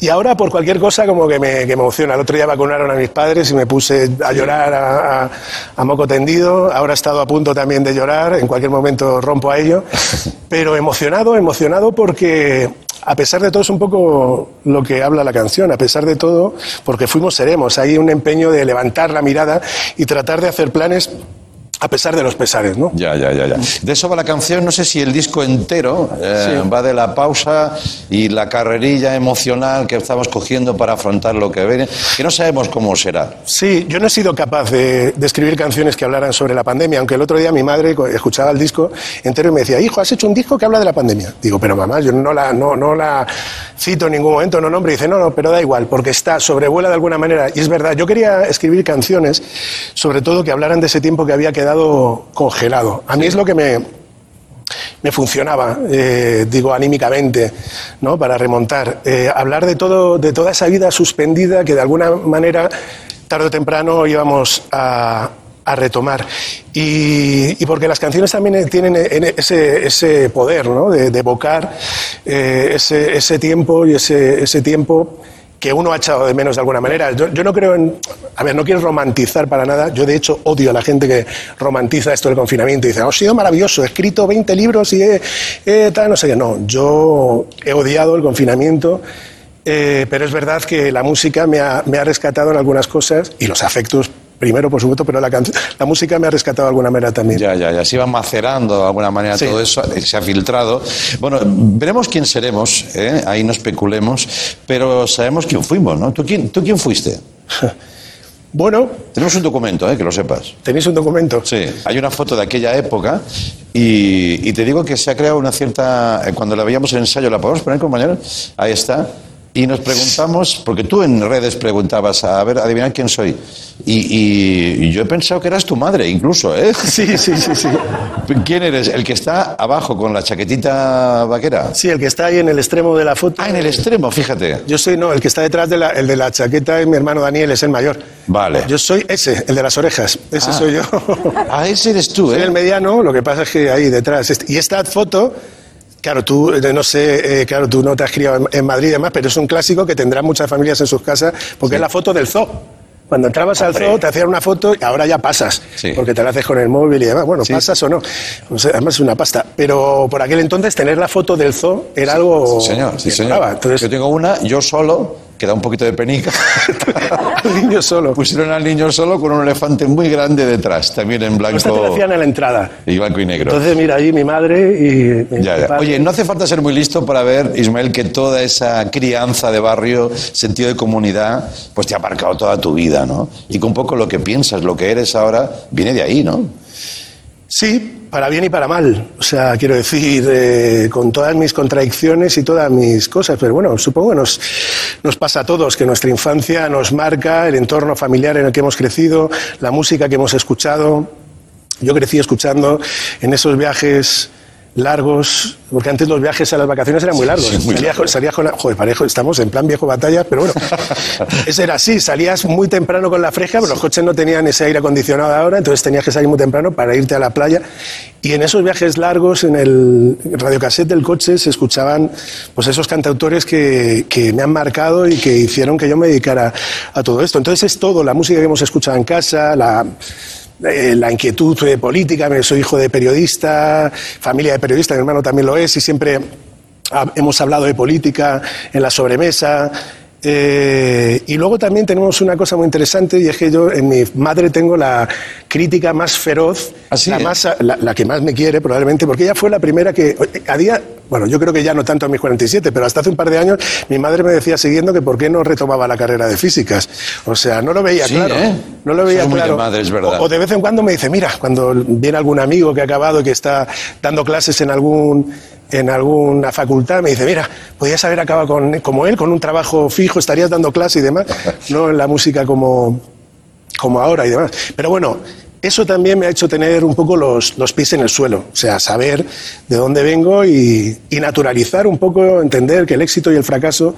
y ahora por cualquier cosa como que me, que me emociona. El otro día vacunaron a mis padres y me puse a llorar a, a- a moco tendido. Ahora he estado a punto también de llorar. En cualquier momento rompo a ello. Pero emocionado, emocionado porque a pesar de todo es un poco lo que habla la canción. A pesar de todo, porque fuimos seremos. Hay un empeño de levantar la mirada y tratar de hacer planes a pesar de los pesares, ¿no? Ya, ya, ya, ya. De eso va la canción. No sé si el disco entero eh, va de la pausa y la carrerilla emocional que estamos cogiendo para afrontar lo que viene, que no sabemos cómo será. Sí, yo no he sido capaz de, de escribir canciones que hablaran sobre la pandemia, aunque el otro día mi madre escuchaba el disco entero y me decía, hijo, has hecho un disco que habla de la pandemia. Digo, pero mamá, yo no la, no, no la cito en ningún momento, no nombre. Y dice, no, no, pero da igual, porque está, sobrevuela de alguna manera. Y es verdad, yo quería escribir canciones, sobre todo que hablaran de ese tiempo que había quedado congelado. A mí es lo que me, me funcionaba, eh, digo, anímicamente, ¿no? Para remontar. Eh, hablar de, todo, de toda esa vida suspendida que de alguna manera, tarde o temprano, íbamos a, a retomar. Y, porque las canciones también tienen ese, ese poder, ¿no? De, de evocar eh, ese, ese tiempo y ese, ese tiempo que uno ha echado de menos de alguna manera. Yo, yo no creo en... A ver, no quiero romantizar para nada. Yo, de hecho, odio a la gente que romantiza esto del confinamiento y dice, ha sido maravilloso, he escrito 20 libros y he, he tal, no sé qué. No, yo he odiado el confinamiento. eh, pero es verdad que la música me ha, me ha rescatado en algunas cosas y los afectos primero, por supuesto, pero la, la música me ha rescatado de alguna manera también. Ya, ya, ya. Se iba macerando de alguna manera Sí. todo eso, eh, se ha filtrado. Bueno, veremos quién seremos, ¿eh? ahí no especulemos, pero sabemos quién fuimos, ¿no? ¿Tú quién, tú quién fuiste? Bueno, Tenemos un documento, ¿eh? que lo sepas. ¿tenéis un documento? Sí, hay una foto de aquella época y, y te digo que se ha creado una cierta... eh, Cuando la veíamos en ensayo, ¿la podemos poner, compañero? Ahí está. Y nos preguntamos, porque tú en redes preguntabas, a ver, adivinar quién soy. Y, y- y yo he pensado que eras tu madre, incluso, ¿eh? Sí, sí, sí, sí. ¿Quién eres? ¿El que está abajo con la chaquetita vaquera? Sí, el que está ahí en el extremo de la foto. Ah, en el extremo, fíjate. Yo soy, no, el que está detrás de la, el de la chaqueta es mi hermano Daniel, es el mayor. Vale. Yo soy ese, el de las orejas. Ese Ah. soy yo. Ah, ese eres tú, Soy ¿eh? el mediano, lo que pasa es que ahí detrás. este- Y esta foto, claro, tú, eh, no sé, eh, claro, tú no te has criado en, en Madrid y demás, pero es un clásico que tendrán muchas familias en sus casas, porque es la foto del zoo. Cuando entrabas al zoo te hacían una foto y ahora ya pasas, Sí. porque te la haces con el móvil y demás. Bueno, Sí. pasas o no. O sea, además es una pasta. Pero por aquel entonces tener la foto del zoo era algo Sí, señor, sí, que señor. Entonces, Yo tengo una, yo solo, que da un poquito de penica. el niño solo. Pusieron al niño solo con un elefante muy grande detrás, también en Esta te la blanco hacían en la entrada. y blanco y negro. Entonces, mira, ahí mi madre y mi Ya. Oye, no hace falta ser muy listo para ver, Ismael, que toda esa crianza de barrio, sentido de comunidad, pues te ha marcado toda tu vida, ¿no? Y que un poco lo que piensas, lo que eres ahora, viene de ahí, ¿no? Sí, para bien y para mal. O sea, quiero decir, eh, con todas mis contradicciones y todas mis cosas. Pero bueno, supongo que nos, nos pasa a todos, que nuestra infancia nos marca, el entorno familiar en el que hemos crecido, la música que hemos escuchado. Yo crecí escuchando en esos viajes largos, porque antes los viajes a las vacaciones eran muy largos. Sí, muy salías, largos. con- salías con la- joder, parejo, estamos en plan viejo batalla, pero bueno, eso era así, salías muy temprano con la fresca, pero los coches no tenían ese aire acondicionado ahora, entonces tenías que salir muy temprano para irte a la playa. Y en esos viajes largos, en el radiocassette del coche, se escuchaban pues esos cantautores que, que me han marcado y que hicieron que yo me dedicara a todo esto. Entonces es todo, la música que hemos escuchado en casa, la eh, la inquietud eh, política, soy hijo de periodista, familia de periodista, mi hermano también lo es, y siempre ha- hemos hablado de política en la sobremesa. eh, y luego también tenemos una cosa muy interesante y es que yo en mi madre tengo la crítica más feroz, ¿Ah, sí, la, eh? más, la, la que más me quiere probablemente, porque ella fue la primera que a día, bueno, yo creo que ya no tanto a mis 47, pero hasta hace un par de años mi madre me decía siguiendo que por qué no retomaba la carrera de físicas. O sea, no lo veía Sí, claro. ¿eh? No lo veía es muy de claro. madre, es verdad. O- o de vez en cuando me dice, mira, cuando viene algún amigo que ha acabado y que está dando clases en algún en alguna facultad, me dice, mira, podías haber acabado con, como él, con un trabajo fijo, estarías dando clase y demás, no en la música como, como ahora y demás. Pero bueno, eso también me ha hecho tener un poco los, los pies en el suelo, o sea, saber de dónde vengo y, y naturalizar un poco, entender que el éxito y el fracaso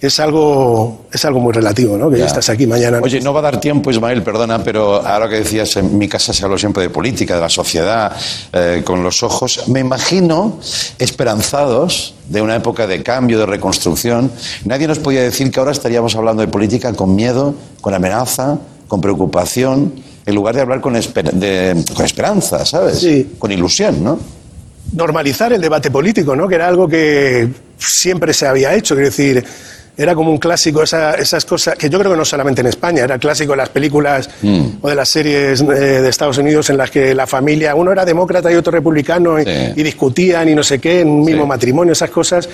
es algo, es algo muy relativo, ¿no? Que ya Ya. estás aquí mañana. Oye, no va a dar tiempo, Ismael, perdona, pero ahora que decías, en mi casa se habló siempre de política, de la sociedad, eh, con los ojos. Me imagino esperanzados de una época de cambio, de reconstrucción. Nadie nos podía decir que ahora estaríamos hablando de política con miedo, con amenaza, con preocupación, en lugar de hablar con, esper- de- con esperanza, ¿sabes? Sí. Con ilusión, ¿no? normalizar el debate político, ¿no? Que era algo que siempre se había hecho, quiero decir, era como un clásico esa- esas cosas que yo creo que no solamente en España, era clásico en las películas o de las series eh, de Estados Unidos en las que la familia, uno era demócrata y otro republicano y, discutían y no sé qué en un mismo Sí. matrimonio, esas cosas.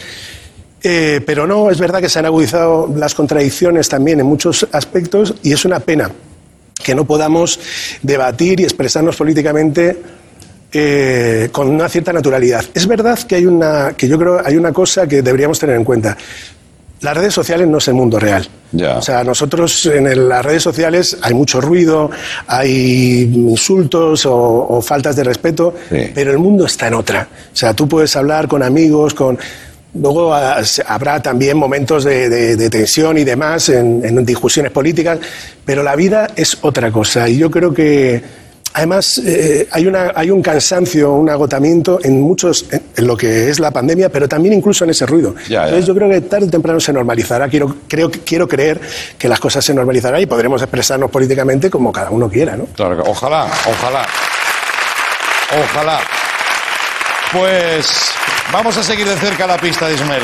Eh, pero no, es verdad que se han agudizado las contradicciones también en muchos aspectos y es una pena que no podamos debatir y expresarnos políticamente eh, con una cierta naturalidad. Es verdad que hay una, que yo creo hay una cosa que deberíamos tener en cuenta. Las redes sociales no es el mundo real. Ya. O sea, nosotros en el- las redes sociales hay mucho ruido, hay insultos o, o faltas de respeto, Sí. pero el mundo está en otra. O sea, tú puedes hablar con amigos, con... Luego ah, se- habrá también momentos de, de- de tensión y demás en, en discusiones políticas, pero la vida es otra cosa. Y yo creo que Además, eh, hay, una, hay un cansancio, un agotamiento en muchos, en, en lo que es la pandemia, pero también incluso en ese ruido. Ya, ya. Entonces yo creo que tarde o temprano se normalizará. Quiero, creo, quiero creer que las cosas se normalizarán y podremos expresarnos políticamente como cada uno quiera, ¿no? Claro, ojalá, ojalá. Ojalá. Pues vamos a seguir de cerca la pista de Ismael.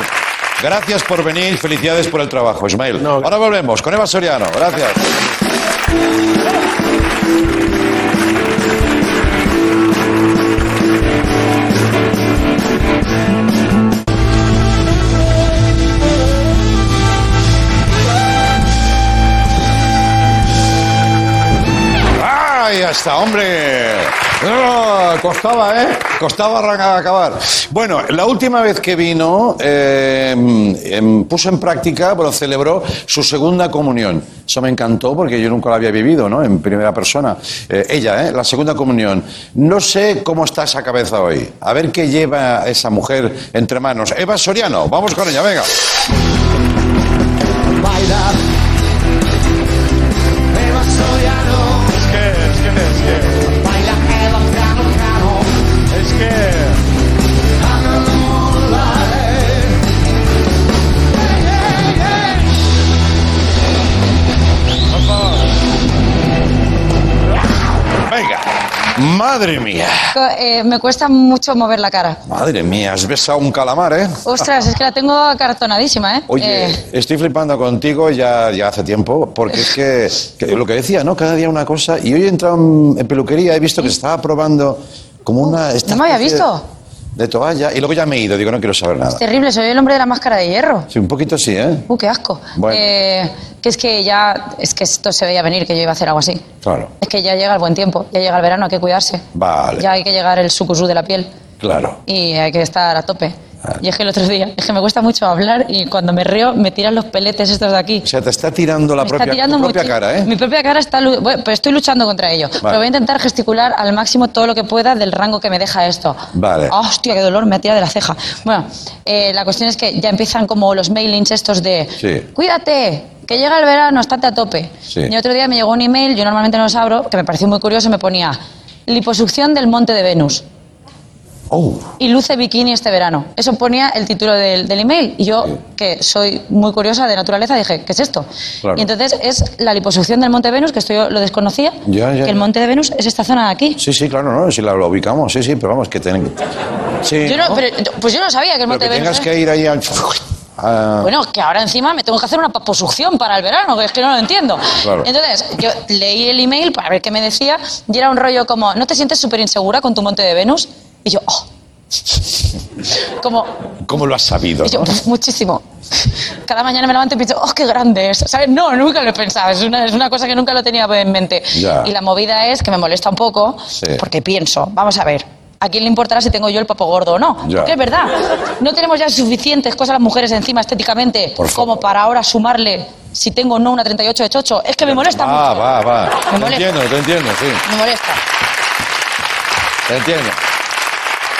Gracias por venir, felicidades por el trabajo, Ismael. Ahora volvemos con Eva Soriano. Gracias. ¡Ay, ya está, hombre! Costaba, ¿eh? Costaba arrancar- acabar. Bueno, la última vez que vino, eh, em, puso en práctica, bueno, celebró su segunda comunión. Eso me encantó porque yo nunca la había vivido, ¿no? En primera persona. Eh, ella, ¿eh? La segunda comunión. No sé cómo está esa cabeza hoy. A ver qué lleva esa mujer entre manos. Eva Soriano, vamos con ella, venga. Baila. Madre mía. Eh, me cuesta mucho mover la cara. Madre mía, has besado un calamar, ¿eh? Ostras, es que la tengo acartonadísima, ¿eh? Oye, Eh, estoy flipando contigo ya, ya hace tiempo, porque es que, que lo que decía, ¿no? Cada día una cosa. Y hoy he entrado en, en peluquería, he visto que se estaba probando como una. esta no me había de- visto. De, toalla, y luego ya me he ido, digo, no quiero saber nada. Es terrible, soy el hombre de la máscara de hierro. Sí, un poquito sí, ¿eh? Uh, qué asco. Bueno. Eh, que es que ya, es que esto se veía venir, que yo iba a hacer algo así. Claro. Es que ya llega el buen tiempo, ya llega el verano, hay que cuidarse. Vale, Ya hay que llegar el sucusú de la piel claro. y hay que estar a tope. Y es que el otro día, es que me cuesta mucho hablar y cuando me río me tiran los peletes estos de aquí. O sea, te está tirando la Me propia, está tirando tu propia cara, ¿eh? Mi propia cara está... Bueno, pero estoy luchando contra ello. Pero voy a intentar gesticular al máximo todo lo que pueda del rango que me deja esto. Vale. Ah, hostia, qué dolor, me tira de la ceja. Bueno, eh, la cuestión es que ya empiezan como los mailings estos de... Sí. Cuídate, que llega el verano, estate a tope. Sí. Y otro día me llegó un email, yo normalmente no los abro, que me pareció muy curioso, me ponía liposucción del monte de Venus. Oh, Y luce bikini este verano. Eso ponía el título del, del email. Y yo, que soy muy curiosa de naturaleza, dije, ¿qué es esto? Claro. Y entonces es la liposucción del Monte Venus, que esto yo lo desconocía. Ya, ya, que el. Monte de Venus es esta zona de aquí. sí, sí, claro, ¿no? Si la, lo ubicamos, sí, sí, pero vamos, que ten... Sí, Yo no- ¿no? pero- pues yo no sabía que el Pero Monte que de Venus. tengas que ir ahí a... a- Bueno, que ahora encima me tengo que hacer una paposucción para el verano, que es que no lo entiendo. Claro. Entonces, yo leí el email para ver qué me decía y era un rollo como, ¿no te sientes súper insegura con tu Monte de Venus? Y yo, oh. Como, ¿Cómo lo has sabido? Y yo, no? "Puf, muchísimo. Cada mañana me levanto y pienso, ¡oh, qué grande es! ¿Sabes? No, nunca lo he pensado. Es una, es una cosa que nunca lo tenía en mente. Ya. Y la movida es que me molesta un poco Sí. porque pienso, vamos a ver. ¿A quién le importará si tengo yo el papo gordo o no? Ya. Porque es verdad. No tenemos ya suficientes cosas las mujeres encima estéticamente como para ahora sumarle si tengo o no una 38 de chocho. Es que me molesta Va, mucho. va, va. Me Te molesta. entiendo, te entiendo, sí. Me molesta. Te entiendo.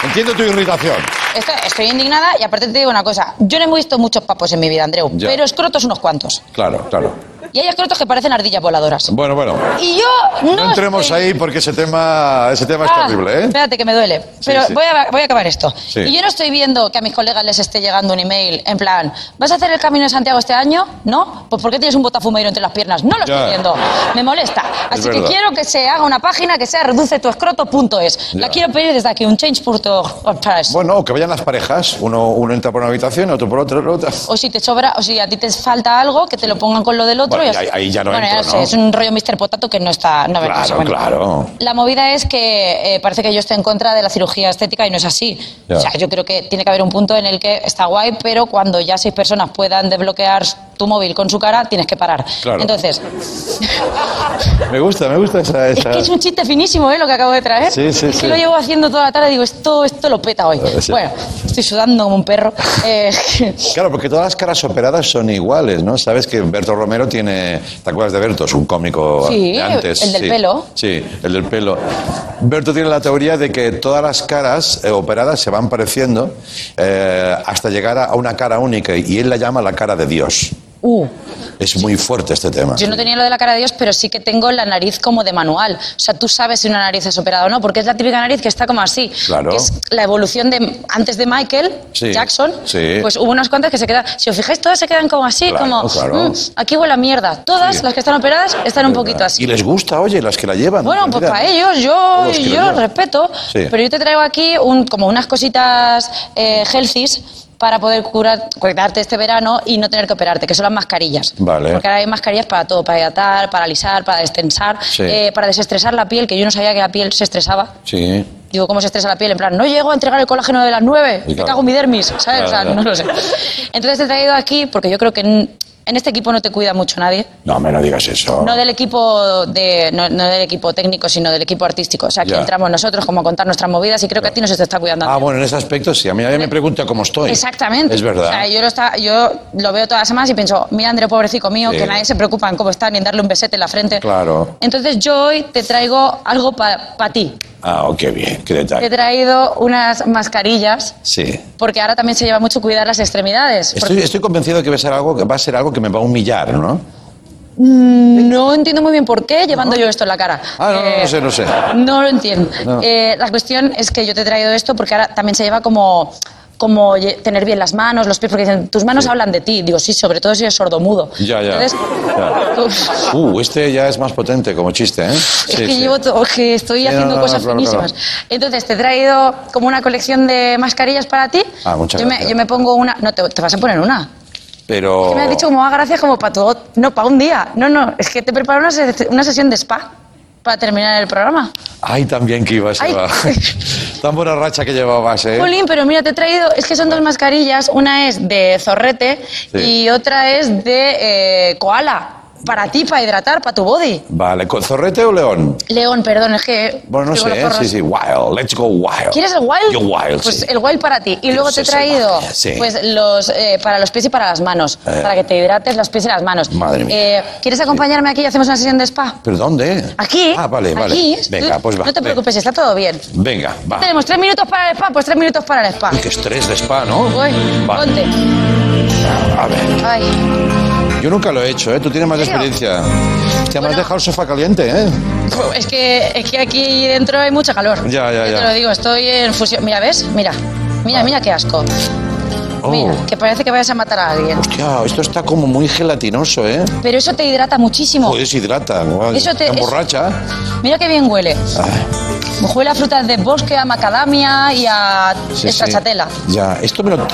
Entiendo tu irritación. Estoy, estoy indignada y aparte te digo una cosa. Yo no he visto muchos papos en mi vida, Andreu, Ya. pero escrotos unos cuantos. Claro, claro. Y hay escrotos que parecen ardillas voladoras. Bueno, bueno. Y yo no. No entremos estoy- ahí porque ese tema, ese tema es Ah, terrible, ¿eh? Espérate, que me duele. Pero sí. Voy, a, voy a acabar esto. Sí. Y yo no estoy viendo que a mis colegas les esté llegando un email en plan, ¿vas a hacer el camino de Santiago este año? ¿No? Pues ¿por qué tienes un botafumeiro entre las piernas? No lo Ya. estoy viendo. Me molesta. Así que verdad. quiero que se haga una página que sea reducetuescroto.es. La quiero pedir desde aquí, un change.org. Bueno, que vayan las parejas. Uno, uno entra por una habitación, otro por otra, otra. O si te sobra, o si a ti te falta algo, que te lo pongan con lo del otro. Bueno, y ahí- ahí ya no Bueno, entro, ya sé, ¿no? es un rollo Mr. Potato que no está. No Claro, bueno. claro. La movida es que eh, parece que yo estoy en contra de la cirugía estética y no es así. O sea, yo creo que tiene que haber un punto en el que está guay, pero cuando ya seis personas puedan desbloquear tu móvil con su cara, tienes que parar. Claro. Entonces, Me gusta, me gusta esa... es esa... que es un chiste finísimo, ¿eh? Lo que acabo de traer. Sí, sí, es que sí. lo llevo haciendo toda la tarde digo, esto, esto lo peta hoy. Eh, sí. Bueno, estoy sudando como un perro. Eh, Claro, porque todas las caras operadas son iguales, ¿no? Sabes que Berto Romero tiene... ¿Te acuerdas de Berto? Es un cómico Sí, de antes. el del sí. pelo. Sí, el del pelo. Berto tiene la teoría de que todas las caras eh, operadas se van pareciendo eh, hasta llegar a una cara única y él la llama la cara de Dios. Uh, Es muy fuerte este tema. yo no tenía lo de la cara de Dios, pero sí que tengo la nariz como de manual. O sea, tú sabes si una nariz es operada o no, porque es la típica nariz que está como así. Claro. Que es la evolución de antes de Michael Sí, Jackson. sí. Pues hubo unas cuantas que se quedan. Si os fijáis, todas se quedan como así, Claro, como. claro. "Mm, aquí huele a mierda. Todas Sí. las que están operadas están un poquito así. Y les gusta, oye, las que la llevan. Bueno, pues para ellos, yo, yo llevan. respeto, Sí. pero yo te traigo aquí un, como unas cositas eh, healthies para poder curar, cuidarte este verano y no tener que operarte, que son las mascarillas. Vale. Porque ahora hay mascarillas para todo, para hidratar, para alisar, para destensar, Sí. eh, para desestresar la piel, que yo no sabía que la piel se estresaba. Sí. Digo, ¿cómo se estresa la piel? En plan, no llego a entregar el colágeno de las 9, Y me claro. cago en mi dermis, ¿sabes? Claro, o sea, claro. no lo sé. Entonces te he traído aquí porque yo creo que en, este equipo no te cuida mucho nadie. No, me no digas eso. No del equipo de, no, no del equipo técnico, sino del equipo artístico. O sea, aquí Ya. entramos nosotros como a contar nuestras movidas y creo que a ti no se te está cuidando. Ah, bueno, en ese aspecto sí. A mí nadie me pregunta cómo estoy. Exactamente. Es verdad. O sea, yo lo, está, yo lo veo todas las semanas y pienso, mira, André, pobrecito mío, Sí. que nadie se preocupa en cómo está ni en darle un besete en la frente. Claro. Entonces yo hoy te traigo algo para ti. Ah, oh, qué bien, qué Te he detalle. traído unas mascarillas, Sí. porque ahora también se lleva mucho cuidar las extremidades. Estoy, estoy convencido de que va a ser algo que va a ser algo que me va a humillar, ¿no? Mm, No entiendo muy bien por qué llevando yo esto en la cara. Ah, no, no, Eh, no sé, no sé. No lo entiendo. No. Eh, la cuestión es que yo te he traído esto porque ahora también se lleva como como tener bien las manos, los pies, porque dicen, tus manos hablan de ti. Digo, sí, sobre todo si eres sordomudo. Ya, ya. Entonces, Ya. Uh, este ya es más potente como chiste, ¿eh? es que llevo to- que estoy Sí, haciendo no, no, cosas finísimas. claro. Entonces, te he traído como una colección de mascarillas para ti. Ah, muchas yo me, gracias. yo me pongo una... No, te, te vas a poner una. Pero... Que me has dicho como, ah, gracias, como para todo. No, para un día. No, no, es que te preparo una, una sesión de spa para terminar el programa. Ay, también que ibas. Eva. Tan buena racha que llevabas, ¿eh? Jolín, pero mira, te he traído, es que son dos mascarillas, una es de zorrete Sí. y otra es de eh, koala, para ti, para hidratar, para tu body. Vale, ¿con zorrete o león? León, perdón, es que... Bueno, no sé, ¿eh? Sí, sí, wild. Let's go wild. ¿Quieres el wild? Yo wild, Pues sí. el wild para ti. Y luego te he traído sí. pues los eh, para los pies y para las manos, Eh. para que te hidrates los pies y las manos. Madre mía. Eh, ¿Quieres acompañarme aquí y hacemos una sesión de spa? ¿Pero dónde? Aquí. Ah, vale, vale. Aquí. Venga, pues va. No te preocupes, está todo bien. Venga, va. Tenemos tres minutos para el spa, pues tres minutos para el spa. Uy, qué estrés de spa, ¿no? Uy, Va. ponte. A ver, Ay. Yo nunca lo he hecho, ¿eh? Tú tienes más experiencia. Te me has Bueno. dejado el sofá caliente, ¿eh? Es que, es que aquí dentro hay mucho calor. Ya, ya, Yo ya. te lo digo, estoy en fusión. Mira, ¿ves? Mira. Mira, mira qué asco. Oh. Mira, que parece que vayas a matar a alguien. Hostia, esto está como muy gelatinoso, ¿eh? Pero eso te hidrata muchísimo. Joder, se hidrata. guau, Eso te- está es- borracha. Mira qué bien huele. Ay, Huele a frutas de bosque, a macadamia y a sí, esta sí. chatela. Ya, ¿esto me lo,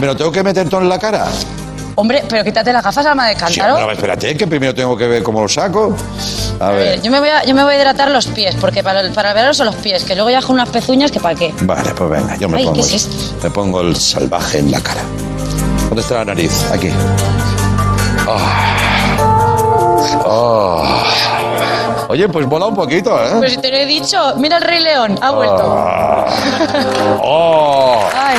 me lo tengo que meter todo en la cara? Hombre, pero quítate las gafas, alma de Sí, cántaro. pero espérate, que primero tengo que ver cómo lo saco. A A ver, ver. yo me, voy a, yo me voy a hidratar los pies, porque para el, para el verano son los pies, que luego ya con unas pezuñas que para qué. Vale, pues venga, yo me Ay, pongo. ¿qué es el- esto? Me pongo el salvaje en la cara. ¿Dónde está la nariz? Aquí. Ah. Oye, pues mola un poquito, ¿eh? si te lo he dicho, mira el Rey León, ha vuelto. Ah. ¡Oh! Ay,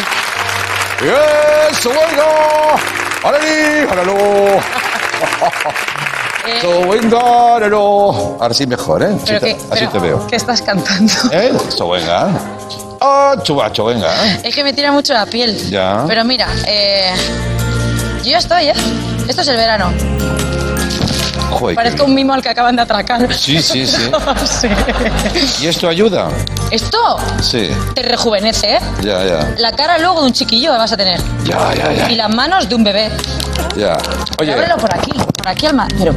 ¡Yes! ¡Venga! ¡Aleli! ¡Alelo! eh. Ahora sí mejor, ¿eh? Así te, así te veo. ¿Qué estás cantando? ¿Eh? Venga. ¡Ah, chubacho, venga! Es que me tira mucho la piel. Ya. Pero mira, eh, yo ya estoy, ¿eh? Esto es el verano. Qué Parezco un mimo al que acaban de atracar. Sí, sí, sí. Sí. ¿Y esto ayuda? Esto Sí, te rejuvenece, ¿eh? ya, ya. La cara luego de un chiquillo vas a tener. Ya, ya, Y ya. las manos de un bebé. ya. Oye, Ábrelo por aquí, por aquí al ma- Pero,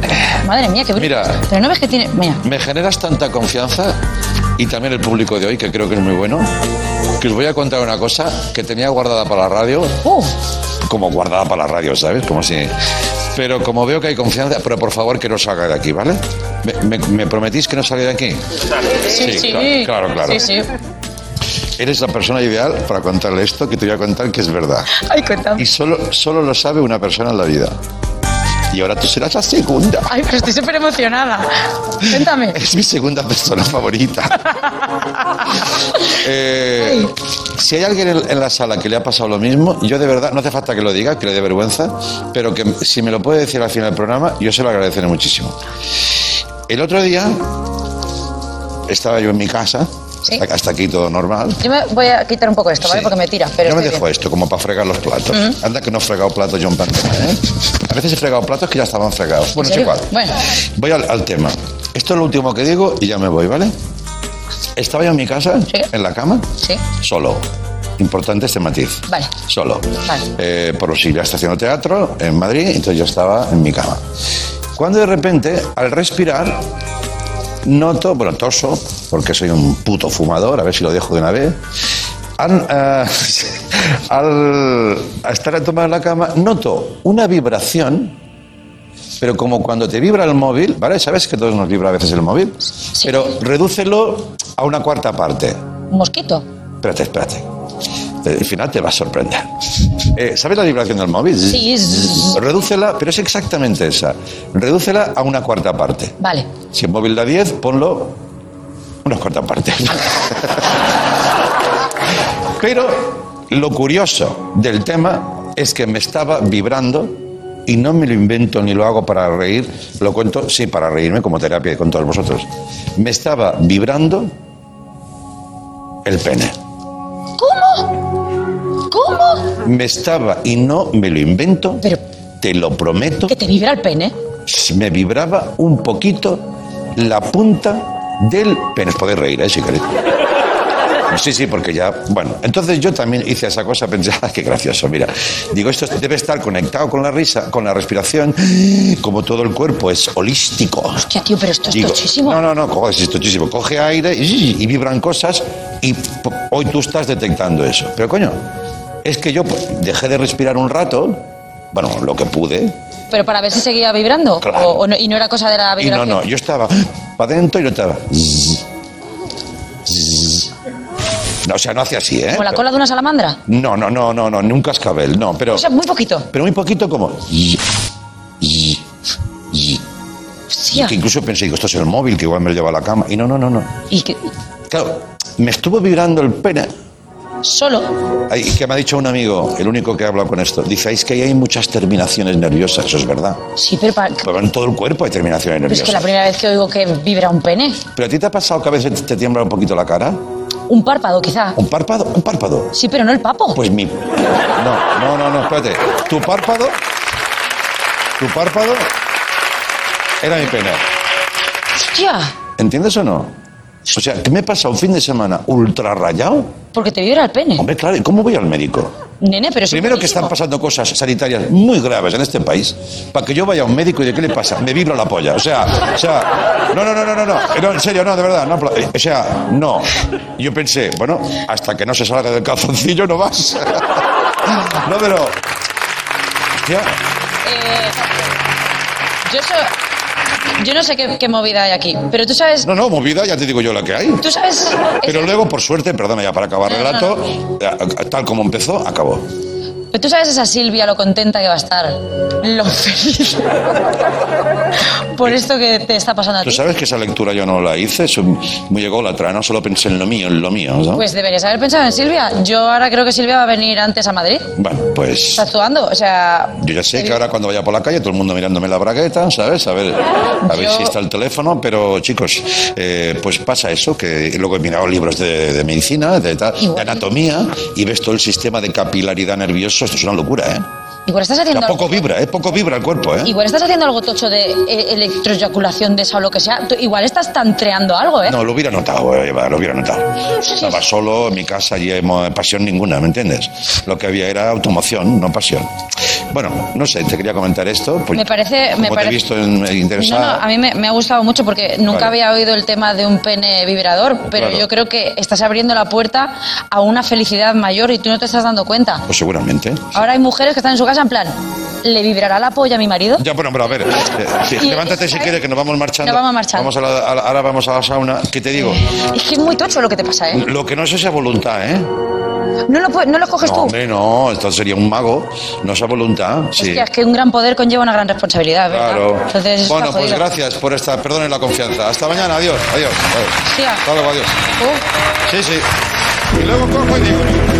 madre mía, qué brillo. Mira. Pero no ves que tiene. Mira. me generas tanta confianza y también el público de hoy, que creo que es muy bueno, que os voy a contar una cosa que tenía guardada para la radio, Uh, como guardada para la radio, ¿sabes? Como si... Pero como veo que hay confianza, pero por favor que no salga de aquí, ¿vale? ¿Me, me- me prometís que no salga de aquí? sí, Sí, sí. claro, claro, claro. Sí, sí. Eres la persona ideal para contarle esto que te voy a contar que es verdad. Ay, cuéntame. Y solo, solo lo sabe una persona en la vida. Y ahora tú serás la segunda. Ay, pero estoy súper emocionada. Cuéntame. Es mi segunda persona favorita. Eh, si hay alguien en, en la sala que le ha pasado lo mismo, yo de verdad, no hace falta que lo diga, que le dé vergüenza, pero que si me lo puede decir al final del programa, yo se lo agradeceré muchísimo. El otro día estaba yo en mi casa Sí. Hasta aquí todo normal. Yo me voy a quitar un poco esto, ¿vale? Sí. Porque me tira. Pero yo me dejo bien. esto, como para fregar los platos. Anda que no he fregado platos yo en pandemia, ¿eh? A veces he fregado platos que ya estaban fregados. Bueno, ¿En es igual. Bueno, Voy al, al tema. Esto es lo último que digo y ya me voy, ¿vale? Estaba yo en mi casa, en la cama, sí. solo. Importante este matiz. Vale. Solo. Vale. Eh, por Silvia está haciendo teatro en Madrid, entonces yo estaba en mi cama. Cuando de repente, al respirar, noto, bueno, toso, porque soy un puto fumador, a ver si lo dejo de una vez. Al, eh, al estar a tomar la cama, noto una vibración, pero como cuando te vibra el móvil, ¿vale? ¿Sabes que todos nos vibra a veces el móvil? Pero redúcelo a una cuarta parte. un mosquito. Espérate, espérate. Al final te va a sorprender. Eh, ¿Sabes la vibración del móvil? Sí, zzz. Redúcela, pero es exactamente esa. Redúcela a una cuarta parte. Vale. Si el móvil da 10, ponlo una cuarta parte. Pero lo curioso del tema es que me estaba vibrando y no me lo invento ni lo hago para reír, lo cuento, sí, para reírme como terapia con todos vosotros. Me estaba vibrando el pene. ¿Cómo? ¿Cómo? Me estaba, y no me lo invento, te lo prometo, ¿Que te vibra el pene? me vibraba un poquito la punta del pene. Os podéis reír, ¿eh? Si queréis. Sí, sí, porque ya. Bueno, entonces yo también hice esa cosa, pensé, ah, qué gracioso, mira. Digo, esto debe estar conectado con la risa, con la respiración, como todo el cuerpo es holístico. Hostia, tío, pero esto es Digo, tochísimo. No, no, no, joder, es tochísimo. Coge aire y, y vibran cosas y hoy tú estás detectando eso. Pero coño, es que yo pues, dejé de respirar un rato, bueno, lo que pude, Pero para ver si seguía vibrando. Claro. O, o no- y no era cosa de la y no, vibración. no, yo estaba para adentro y no estaba. O sea, no hacía así, ¿eh? ¿Como la cola de una salamandra? No, no, no, no, no, ni un cascabel, no, pero, O sea, muy poquito. pero muy poquito como. Hostia. Que incluso pensé, digo, esto es el móvil que igual me lo lleva a la cama. Y no, no, no, no. Y que, Claro, me estuvo vibrando el pene. Solo. Ay, que me ha dicho un amigo, el único que ha hablado con esto. Dice, "Ay, es que ahí hay muchas terminaciones nerviosas, eso es verdad. Sí, pero, para- Pero en todo el cuerpo hay terminaciones pero es que la nerviosas. primera vez que oigo que vibra un pene. ¿Pero a ti te ha pasado que a veces te tiembla un poquito la cara? Un párpado, quizá. ¿Un párpado? Un párpado. Sí, pero no el papo. Pues mi... No, no, no, no, espérate. Tu párpado... Tu párpado... Era mi pene. Hostia. ¿Entiendes o no? O sea, que me he pasado un fin de semana ultra rayado. Porque te vibra el pene. Hombre, claro, ¿y cómo voy al médico? Nene, pero Primero que están pasando cosas sanitarias muy graves en este país, para que yo vaya a un médico y de qué le pasa, me vibra la polla. O sea, o sea, no, no, no, no, no, no, no, en serio, no, de verdad, no, apla- o sea, no. Yo pensé, bueno, hasta que no se salga del calzoncillo no vas. No, pero ya, Eh, yo, so- yo no sé qué, qué movida hay aquí, pero tú sabes. no, no, movida, ya te digo yo la que hay. Tú sabes. Pero luego, por suerte, perdona ya para acabar el No, no, relato, eh, tal como empezó, acabó. Pero tú sabes esa Silvia lo contenta que va a estar, lo feliz por esto que te está pasando a Tú ti. sabes que esa lectura yo no la hice, soy muy ególatra, no solo pensé en lo mío, en lo mío, ¿no? Pues deberías haber pensado en Silvia. Yo ahora creo que Silvia va a venir antes a Madrid. Bueno, pues Está actuando, o sea. yo ya sé que ahora cuando vaya por la calle todo el mundo mirándome la bragueta, ¿sabes? A ver, a ver Yo- si está el teléfono, pero chicos, eh, pues pasa eso, que luego he mirado libros de, de medicina, de, tal, de anatomía, y ves todo el sistema de capilaridad nervioso, esto es una locura, ¿eh? Igual estás haciendo algo. poco vibra, ¿eh? Poco vibra el cuerpo, ¿eh? Igual estás haciendo algo tocho de eh, electroeyaculación de esa o lo que sea. Tú- igual estás tantreando algo, ¿eh? No, lo hubiera notado, eh, Eva, lo hubiera notado. Estaba solo en mi casa y pasión ninguna, ¿me entiendes? Lo que había era automoción, no pasión. Bueno, no sé, te quería comentar esto. pues, Me parece- como me te parece- he visto en- No, no, interesada. a mí me, me ha gustado mucho porque nunca Vale. había oído el tema de un pene vibrador, pero Claro. yo creo que estás abriendo la puerta a una felicidad mayor y tú no te estás dando cuenta. Pues seguramente. Ahora hay mujeres que están en su casa en plan, ¿le vibrará la polla a mi marido? Ya, bueno, pero a ver, eh, sí, Y- levántate si quieres que nos vamos marchando. Nos vamos marchando. Vamos a la- a la- ahora vamos a la sauna. ¿Qué te digo? Es que es muy tocho lo que te pasa, ¿eh? Lo que no es esa voluntad, ¿eh? No lo, pu- no lo coges No, tú. hombre, no, esto sería un mago. No esa voluntad, sí. Hostia, es que un gran poder conlleva una gran responsabilidad, ¿verdad? Claro. Entonces, eso bueno, está pues jodido. gracias por esta, perdonen la confianza. Hasta mañana, adiós, adiós. adiós. Hostia. Hasta luego, adiós. Uh. Sí, sí. Y luego cojo y digo.